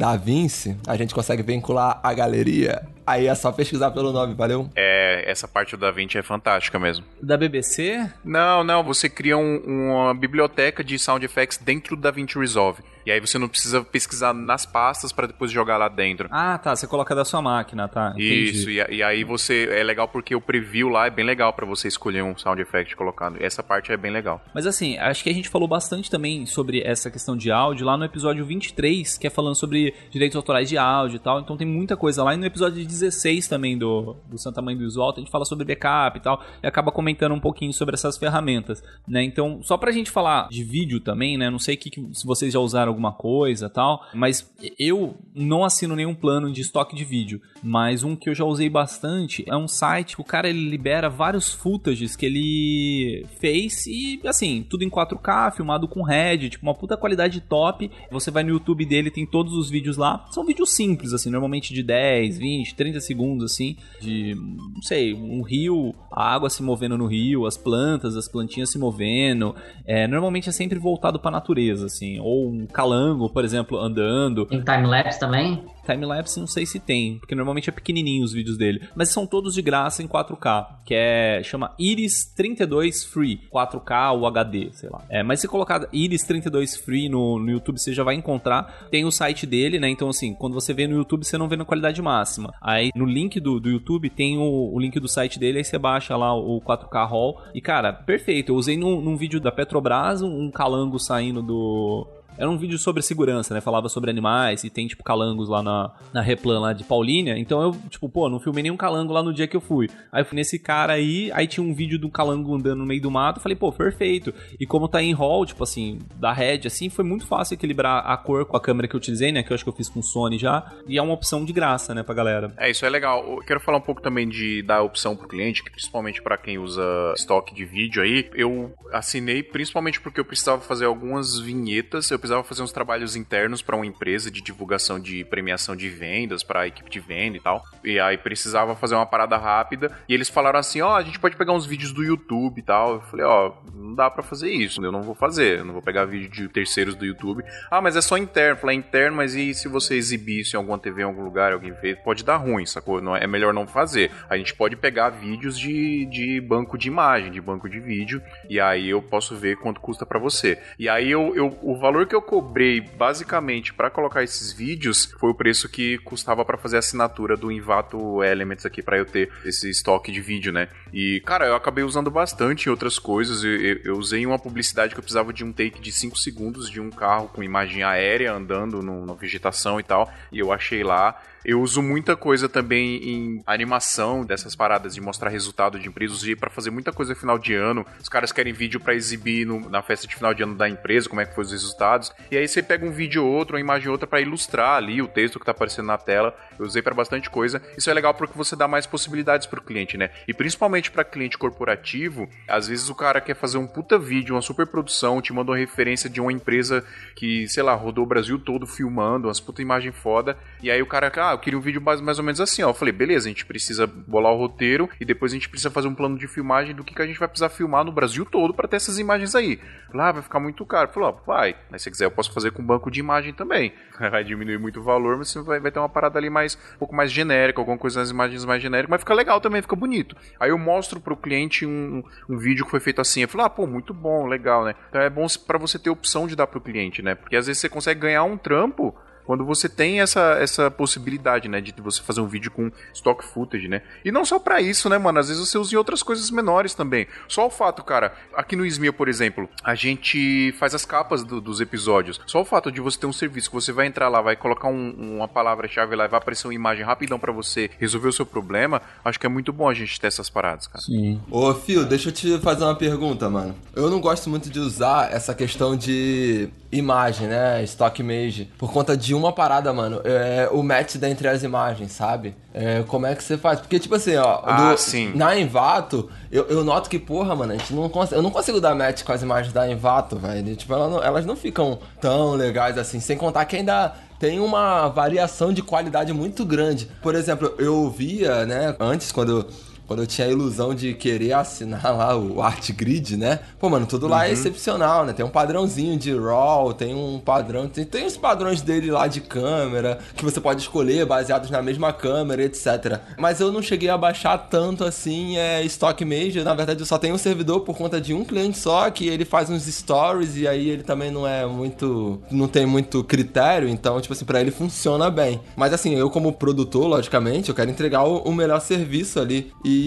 Da Vinci, a gente consegue vincular a galeria. Aí é só pesquisar pelo nome, valeu? É, essa parte do DaVinci é fantástica mesmo. Da BBC, Não, não, você cria um- uma biblioteca de sound effects dentro do DaVinci Resolve. E aí você não precisa pesquisar nas pastas para depois jogar lá dentro. Ah, tá. Você coloca da sua máquina, tá. Entendi. Isso, e, e aí você. É legal porque o preview lá é bem legal para você escolher um sound effect colocado. Essa parte é bem legal. Mas assim, acho que a gente falou bastante também sobre essa questão de áudio lá no episódio 23, que é falando sobre direitos autorais de áudio e tal. Então tem muita coisa lá. E no episódio 16 também do, do Santa Mãe do Visual, a gente fala sobre backup e tal. E acaba comentando um pouquinho sobre essas ferramentas, né? Então, só pra gente falar de vídeo também, né? Não sei que, se vocês já usaram alguma coisa tal, mas eu não assino nenhum plano de estoque de vídeo. Mas um que eu já usei bastante é um site que o cara ele libera vários footages que ele fez e assim, tudo em 4K, filmado com RED, tipo uma puta qualidade top. Você vai no YouTube dele, tem todos os vídeos lá. São vídeos simples assim, normalmente de 10, 20, 30 segundos assim, de não sei, um rio, a água se movendo no rio, as plantas, as plantinhas se movendo. É, normalmente é sempre voltado para natureza assim, ou um calango, por exemplo, andando. Em time-lapse também? Timelapse não sei se tem, porque normalmente é pequenininho os vídeos dele, mas são todos de graça em 4K, que é chama Iris 32 Free, 4K ou HD, sei lá. É, mas se colocar Iris 32 Free no, no YouTube, você já vai encontrar. Tem o site dele, né? Então assim, quando você vê no YouTube, você não vê na qualidade máxima. Aí no link do, do YouTube tem o, o link do site dele, aí você baixa lá o 4K RAW e cara, perfeito. Eu usei num, num vídeo da Petrobras um calango saindo do era um vídeo sobre segurança, né? Falava sobre animais e tem, tipo, calangos lá na, na Replan lá de Paulínia. Então eu, tipo, pô, não filmei nenhum calango lá no dia que eu fui. Aí eu fui nesse cara aí, aí tinha um vídeo do calango andando no meio do mato. Falei, pô, perfeito. E como tá em RAW, tipo assim, da Red, assim, foi muito fácil equilibrar a cor com a câmera que eu utilizei, né? Que eu acho que eu fiz com Sony já. E é uma opção de graça, né, pra galera. É, isso é legal. Eu quero falar um pouco também de dar opção pro cliente, que principalmente para quem usa estoque de vídeo aí. Eu assinei principalmente porque eu precisava fazer algumas vinhetas, eu precisava fazer uns trabalhos internos para uma empresa de divulgação de premiação de vendas para a equipe de venda e tal. E aí precisava fazer uma parada rápida e eles falaram assim: "Ó, oh, a gente pode pegar uns vídeos do YouTube e tal". Eu falei: "Ó, oh, não dá para fazer isso, eu não vou fazer, eu não vou pegar vídeo de terceiros do YouTube". Ah, mas é só interno. Eu falei: é "Interno, mas e se você exibir isso em alguma TV em algum lugar, alguém fez, pode dar ruim, sacou? Não é, melhor não fazer. A gente pode pegar vídeos de, de banco de imagem, de banco de vídeo, e aí eu posso ver quanto custa para você. E aí eu, eu o valor que eu cobrei basicamente para colocar esses vídeos foi o preço que custava para fazer a assinatura do Invato Elements aqui para eu ter esse estoque de vídeo, né? E cara, eu acabei usando bastante em outras coisas. Eu, eu, eu usei uma publicidade que eu precisava de um take de 5 segundos de um carro com imagem aérea andando no, na vegetação e tal, e eu achei lá. Eu uso muita coisa também em animação dessas paradas de mostrar resultado de empresa. Usei para fazer muita coisa final de ano. Os caras querem vídeo para exibir no, na festa de final de ano da empresa, como é que foi os resultados. E aí você pega um vídeo ou outro, uma imagem ou outra para ilustrar ali o texto que tá aparecendo na tela. Eu usei para bastante coisa. Isso é legal porque você dá mais possibilidades pro cliente, né? E principalmente para cliente corporativo, às vezes o cara quer fazer um puta vídeo, uma super produção, te manda uma referência de uma empresa que, sei lá, rodou o Brasil todo filmando, umas puta imagem foda. E aí o cara, ah, eu queria um vídeo mais, mais ou menos assim, ó. Eu falei, beleza, a gente precisa bolar o roteiro e depois a gente precisa fazer um plano de filmagem do que, que a gente vai precisar filmar no Brasil todo para ter essas imagens aí. Lá ah, vai ficar muito caro. Falou, ó, vai. Mas se quiser eu posso fazer com banco de imagem também. Vai diminuir muito o valor, mas você vai, vai ter uma parada ali mais um pouco mais genérica, alguma coisa nas imagens mais genéricas, mas fica legal também, fica bonito. Aí eu mostro pro cliente um, um vídeo que foi feito assim. Eu falo, ah, pô, muito bom, legal, né? Então é bom para você ter opção de dar pro cliente, né? Porque às vezes você consegue ganhar um trampo quando você tem essa, essa possibilidade, né, de você fazer um vídeo com stock footage, né? E não só para isso, né, mano? Às vezes você usa em outras coisas menores também. Só o fato, cara, aqui no Smia, por exemplo, a gente faz as capas do, dos episódios. Só o fato de você ter um serviço que você vai entrar lá, vai colocar um, uma palavra-chave lá, vai aparecer uma imagem rapidão para você resolver o seu problema, acho que é muito bom a gente ter essas paradas, cara. Sim. Ô, Fio, deixa eu te fazer uma pergunta, mano. Eu não gosto muito de usar essa questão de imagem, né? Stock image, por conta de uma parada, mano. É o match entre as imagens, sabe? É, como é que você faz? Porque, tipo assim, ó, ah, sim. na Envato, eu, eu noto que, porra, mano, a gente não consegue, eu não consigo dar match com as imagens da Envato, velho. Tipo, elas não, elas não ficam tão legais assim, sem contar que ainda tem uma variação de qualidade muito grande. Por exemplo, eu via, né, antes, quando quando eu tinha a ilusão de querer assinar lá o Art Grid, né? Pô, mano, tudo lá é excepcional, né? Tem um padrãozinho de RAW, tem um padrão, tem, tem os padrões dele lá de câmera, que você pode escolher baseados na mesma câmera, etc. Mas eu não cheguei a baixar tanto assim, é Stock Major. Na verdade, eu só tenho um servidor por conta de um cliente só, que ele faz uns stories e aí ele também não é muito. não tem muito critério, então, tipo assim, pra ele funciona bem. Mas assim, eu como produtor, logicamente, eu quero entregar o, o melhor serviço ali. E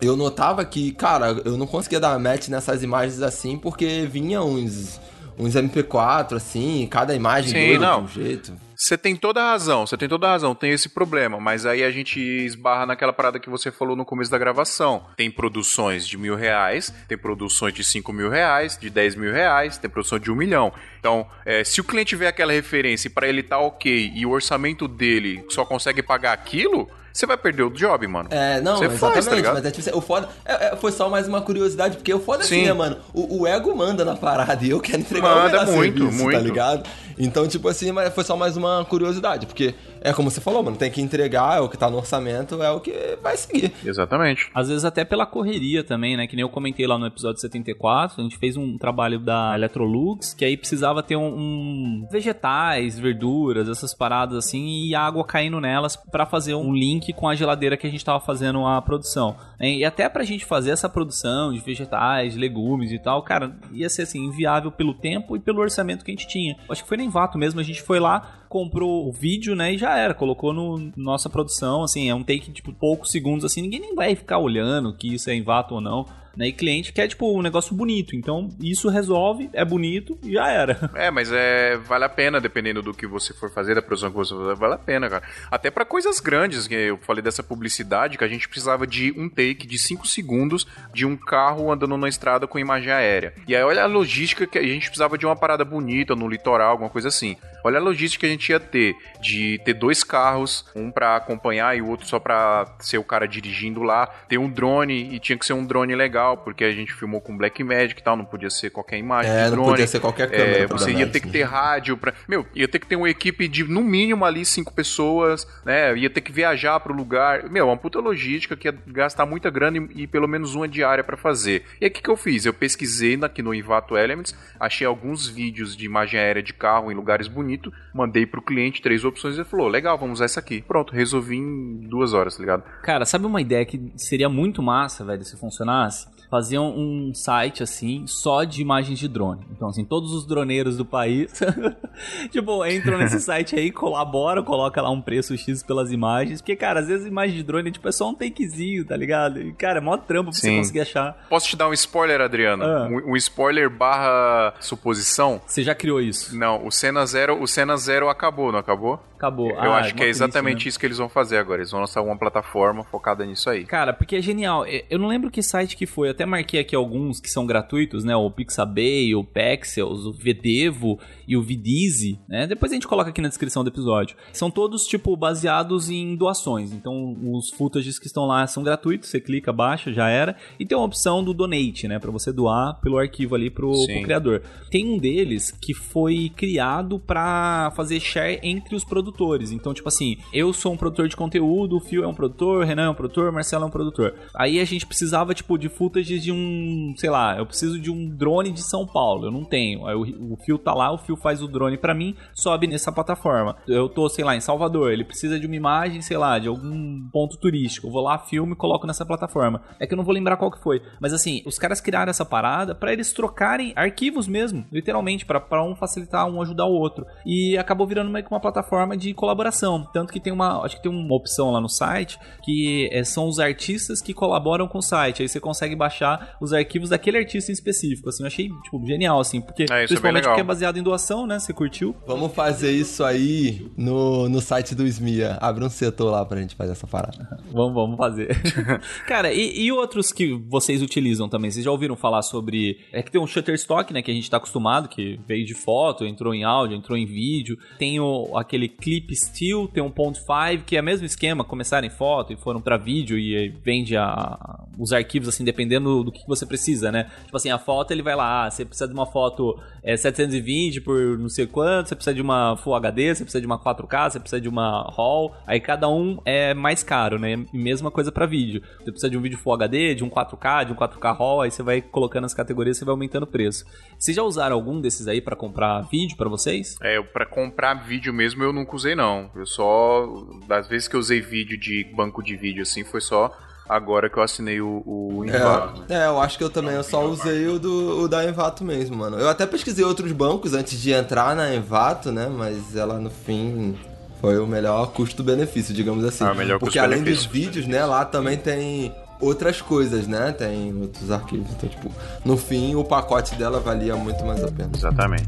eu notava que, cara, eu não conseguia dar match nessas imagens assim, porque vinha uns. Uns MP4, assim, cada imagem Sim, doida não. de um jeito. Você tem toda a razão, você tem toda a razão, tem esse problema, mas aí a gente esbarra naquela parada que você falou no começo da gravação. Tem produções de mil reais, tem produções de cinco mil reais, de dez mil reais, tem produção de um milhão. Então, é, se o cliente vê aquela referência e pra ele tá ok e o orçamento dele só consegue pagar aquilo, você vai perder o job, mano. É, não, Você exatamente, faz, tá mas é tipo assim, o foda. é- é- foi só mais uma curiosidade, porque o foda é assim, Sim. né, mano? O, o ego manda na parada e eu quero entregar o Manda melhor muito, serviço, tá muito. ligado? Então, tipo assim, foi só mais uma curiosidade, porque é como você falou, mano, tem que entregar, é o que tá no orçamento, é o que vai seguir. Exatamente. Às vezes até pela correria também, né? Que nem eu comentei lá no episódio 74, a gente fez um trabalho da Electrolux, que aí precisava ter um, um vegetais, verduras, essas paradas assim, e água caindo nelas pra fazer um link com a geladeira que a gente tava fazendo a produção. E até pra gente fazer essa produção de vegetais, legumes e tal, cara, ia ser assim, inviável pelo tempo e pelo orçamento que a gente tinha. Acho que foi nem Vato mesmo, a gente foi lá, comprou o vídeo, né, e já era, colocou no nossa produção, assim, é um take tipo poucos segundos assim, ninguém nem vai ficar olhando que isso é em vato ou não, né? E cliente quer tipo um negócio bonito, então isso resolve, é bonito e já era. É, mas é vale a pena, dependendo do que você for fazer, da produção que você for fazer, vale a pena, cara. Até pra coisas grandes, que eu falei dessa publicidade, que a gente precisava de um take de 5 segundos de um carro andando na estrada com imagem aérea. E aí olha a logística que a gente precisava de uma parada bonita no litoral, alguma coisa assim. Olha a logística que a gente ia ter de ter dois carros, um pra acompanhar e o outro só pra ser o cara dirigindo lá, ter um drone e tinha que ser um drone legal, porque a gente filmou com Black Magic e tal, não podia ser qualquer imagem É, de não drone. podia ser qualquer câmera É, você ia ter que né? ter rádio pra. Meu, ia ter que ter uma equipe de no mínimo ali cinco pessoas, né? Ia ter que viajar pro lugar. Meu, uma puta logística que ia gastar muita grana e, e pelo menos uma diária pra fazer. E aí o que, que eu fiz? Eu pesquisei aqui no Invato Elements, achei alguns vídeos de imagem aérea de carro em lugares bonitos, mandei pro cliente três opções e falou: legal, vamos usar essa aqui. Pronto, resolvi em duas horas, tá ligado? Cara, sabe uma ideia que seria muito massa, velho, se funcionasse? Fazer um site assim, só de imagens de drone. Então, assim, todos os droneiros do país, tipo, entram nesse site aí, colaboram, coloca lá um preço X pelas imagens. Porque, cara, às vezes imagem de drone tipo, é só um takezinho, tá ligado? E, cara, é mó trampo pra você Sim. conseguir achar. Posso te dar um spoiler, Adriano? Ah. Um, um spoiler barra suposição? Você já criou isso? Não, o Cena Zero, o Cena Zero acabou, não acabou? Acabou. Eu Ah, acho que mó é exatamente né? isso que eles vão fazer agora. Eles vão lançar uma plataforma focada nisso aí. Cara, porque é genial. É, Eu não lembro que site que foi. Eu até marquei aqui alguns que são gratuitos, né? O Pixabay, o Pexels, o Vedevo e o Vidize, né? Depois a gente coloca aqui na descrição do episódio. São todos, tipo, baseados em doações. Então, os footages que estão lá são gratuitos. Você clica, baixa, já era. E tem uma opção do donate, né? Pra você doar pelo arquivo ali pro, pro criador. Tem um deles que foi criado pra fazer share entre os produtores. Então, tipo assim, eu sou um produtor de conteúdo, o Fio é um produtor, Renan é um produtor, Marcelo é um produtor. Aí a gente precisava, tipo, de footage de um, sei lá, eu preciso de um drone de São Paulo, eu não tenho. Aí o, Fio tá lá, o Fio faz o drone pra mim, sobe nessa plataforma. Eu tô, sei lá, em Salvador, ele precisa de uma imagem, sei lá, de algum ponto turístico. Eu vou lá, filmo e coloco nessa plataforma. É que eu não vou lembrar qual que foi. Mas assim, os caras criaram essa parada pra eles trocarem arquivos mesmo, literalmente, pra um facilitar, um ajudar o outro. E acabou virando meio que uma plataforma de colaboração. Tanto que tem uma, acho que tem uma opção lá no site que é, são os artistas que colaboram com o site. Aí você consegue baixar os arquivos daquele artista em específico. Assim, eu achei, tipo, genial, assim, porque É, é principalmente legal. porque é baseado em doação, né? Você curtiu? Vamos fazer isso aí no, no site do SMIA. Abre um setor lá pra gente fazer essa parada. Vamos, vamos fazer. Cara, e, e outros que vocês utilizam também? Vocês já ouviram falar sobre. É que tem um Shutterstock, né? Que a gente tá acostumado, que veio de foto, entrou em áudio, entrou em vídeo. Tem o, aquele Clip Still, tem um Point 5, que é o mesmo esquema, começaram em foto e foram pra vídeo e vende a, os arquivos, assim, dependendo do que você precisa, né? Tipo assim, a foto ele vai lá, ah, você precisa de uma foto é, 720 por não sei quanto, você precisa de uma Full HD, você precisa de uma 4K, você precisa de uma RAW, aí cada um é mais caro, né? E mesma coisa pra vídeo. Você precisa de um vídeo Full HD, de um 4K, de um 4K RAW, aí você vai colocando as categorias, você vai aumentando o preço. Vocês já usaram algum desses aí para comprar vídeo para vocês? É, pra comprar vídeo mesmo eu nunca usei não. Eu só, das vezes que eu usei vídeo de banco de vídeo assim, foi só agora que eu assinei o, o Envato. É, é, eu acho que eu também eu só usei o, do, o da Envato mesmo, mano. Eu até pesquisei outros bancos antes de entrar na Envato, né? Mas ela no fim foi o melhor custo-benefício, digamos assim. Ah, melhor Porque além dos vídeos, né, lá também tem outras coisas, né? Tem outros arquivos. Então, tipo, no fim, o pacote dela valia muito mais a pena. Exatamente.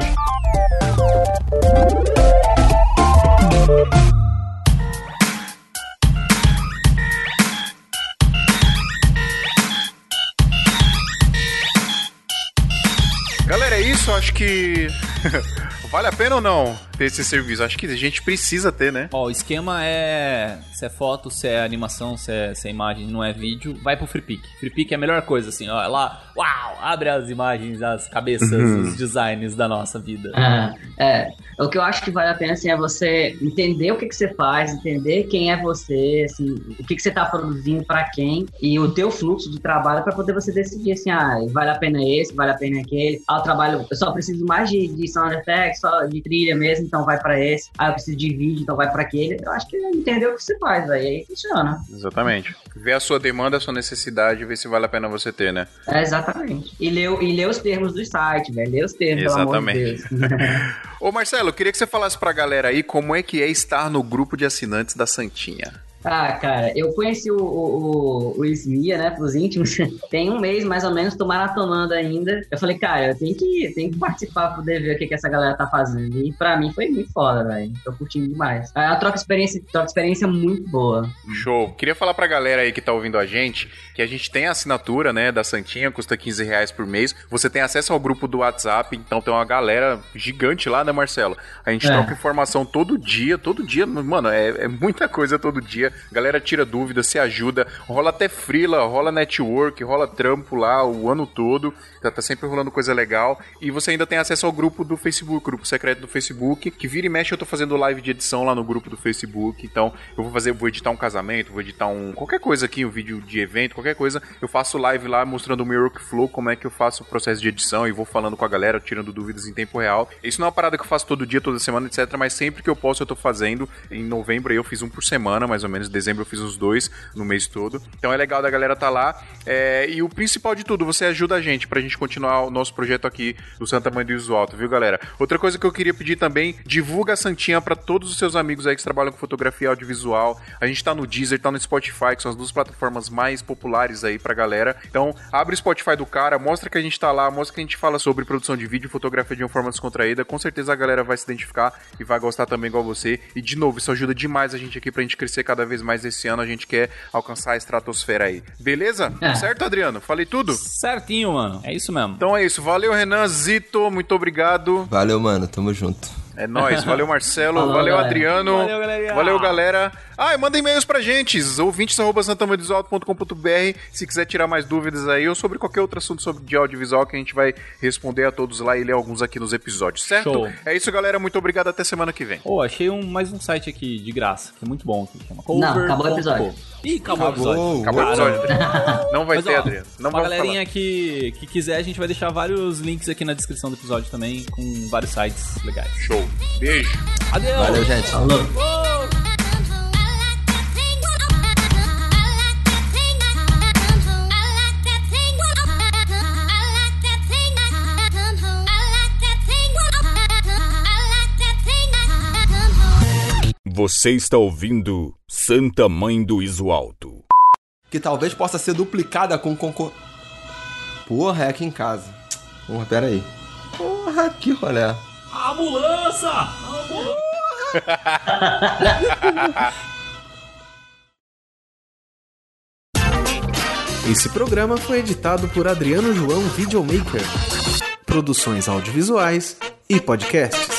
Galera, é isso. Acho que vale a pena ou não ter esse serviço? Acho que a gente precisa ter, né? Ó, o esquema é. Se é foto, se é animação, se é, se é imagem, não é vídeo, vai pro FreePic. FreePic é a melhor coisa, assim, ó. Lá, uau, abre as imagens, as cabeças, os designs da nossa vida. Ah, é. O que eu acho que vale a pena assim, é você entender o que, que você faz, entender quem é você, assim, o que, que você está produzindo para quem e o teu fluxo de trabalho para poder você decidir assim, ah, vale a pena esse, vale a pena aquele. Ah, o trabalho, eu só preciso mais de, de sound effects, só de trilha mesmo, então vai para esse. Ah, eu preciso de vídeo, então vai para aquele. Eu acho que entender o que você faz, velho, aí funciona. Exatamente. Ver a sua demanda, a sua necessidade, ver se vale a pena você ter, né? É, exatamente. E ler, e ler os termos do site, velho, ler os termos, Exatamente. pelo amor de Deus. Ô Marcelo, queria que você falasse pra galera aí como é que é estar no grupo de assinantes da Santinha. Ah, cara, eu conheci o, o, o, Ismia, né, pros íntimos, tem um mês mais ou menos, tô maratonando ainda. Eu falei, cara, eu tenho que, tenho que participar pra poder ver o que, que essa galera tá fazendo. E pra mim foi muito foda, velho. Tô curtindo demais. Uma troca experiência, troca experiência muito boa. Show. Queria falar pra galera aí que tá ouvindo a gente que a gente tem a assinatura, né, da Santinha, custa 15 reais por mês. Você tem acesso ao grupo do WhatsApp, então tem uma galera gigante lá, né, Marcelo? A gente É. troca informação todo dia, todo dia, mano, é, é muita coisa todo dia. Galera tira dúvidas, se ajuda, rola até frila, rola network, rola trampo lá o ano todo. Tá, tá sempre rolando coisa legal. E você ainda tem acesso ao grupo do Facebook, grupo secreto do Facebook, que vira e mexe eu tô fazendo live de edição lá no grupo do Facebook. Então, eu vou fazer, vou editar um casamento, vou editar um qualquer coisa aqui, um vídeo de evento, qualquer coisa. Eu faço live lá mostrando o meu workflow, como é que eu faço o processo de edição e vou falando com a galera, tirando dúvidas em tempo real. Isso não é uma parada que eu faço todo dia, toda semana, etc, mas sempre que eu posso eu tô fazendo. Em novembro eu fiz um por semana, mais ou menos, em dezembro eu fiz uns dois no mês todo. Então é legal da galera tá lá. É, e o principal de tudo, você ajuda a gente pra gente continuar o nosso projeto aqui do Santa Mãe do Iso Alto, viu, galera? Outra coisa que eu queria pedir também, divulga a Santinha pra todos os seus amigos aí que trabalham com fotografia audiovisual. A gente tá no Deezer, tá no Spotify, que são as duas plataformas mais populares aí pra galera. Então, abre o Spotify do cara, mostra que a gente tá lá, mostra que a gente fala sobre produção de vídeo e fotografia de uma forma descontraída. Com certeza a galera vai se identificar e vai gostar também igual você. E de novo, isso ajuda demais a gente aqui pra gente crescer cada vez mais esse ano. A gente quer alcançar a estratosfera aí. Beleza? É. Certo, Adriano? Falei tudo? Certinho, mano. É isso mesmo. Então é isso. Valeu, Renan, Zito, muito obrigado. Valeu, mano. Tamo junto. É nóis. Valeu, Marcelo. Falou, valeu, galera. Adriano. Valeu, galerinha. Valeu, galera. Ah, e manda e-mails pra gente. ouvintes.santamanhodesalto.com.br Se quiser tirar mais dúvidas aí ou sobre qualquer outro assunto sobre de audiovisual que a gente vai responder a todos lá e ler alguns aqui nos episódios, certo? Show. É isso, galera. Muito obrigado. Até semana que vem. Pô, achei um, mais um site aqui de graça, que é muito bom. Que chama Não, acabou o episódio. Ih, acabou, Acabou. o episódio. Acabou o episódio, Adriano. Não vai Mas, ter, ó, Adriano. Não pra galerinha falar. que, que quiser, a gente vai deixar vários links aqui na descrição do episódio também, com vários sites legais. Show. Beijo. Adeus! Valeu, gente. Falou. Você está ouvindo Santa Mãe do Iso Alto. Que talvez possa ser duplicada com concor... Porra, é aqui em casa. Porra, pera aí. Porra, que rolé. Ambulância! Esse programa foi editado por Adriano João Videomaker. Produções audiovisuais e podcasts.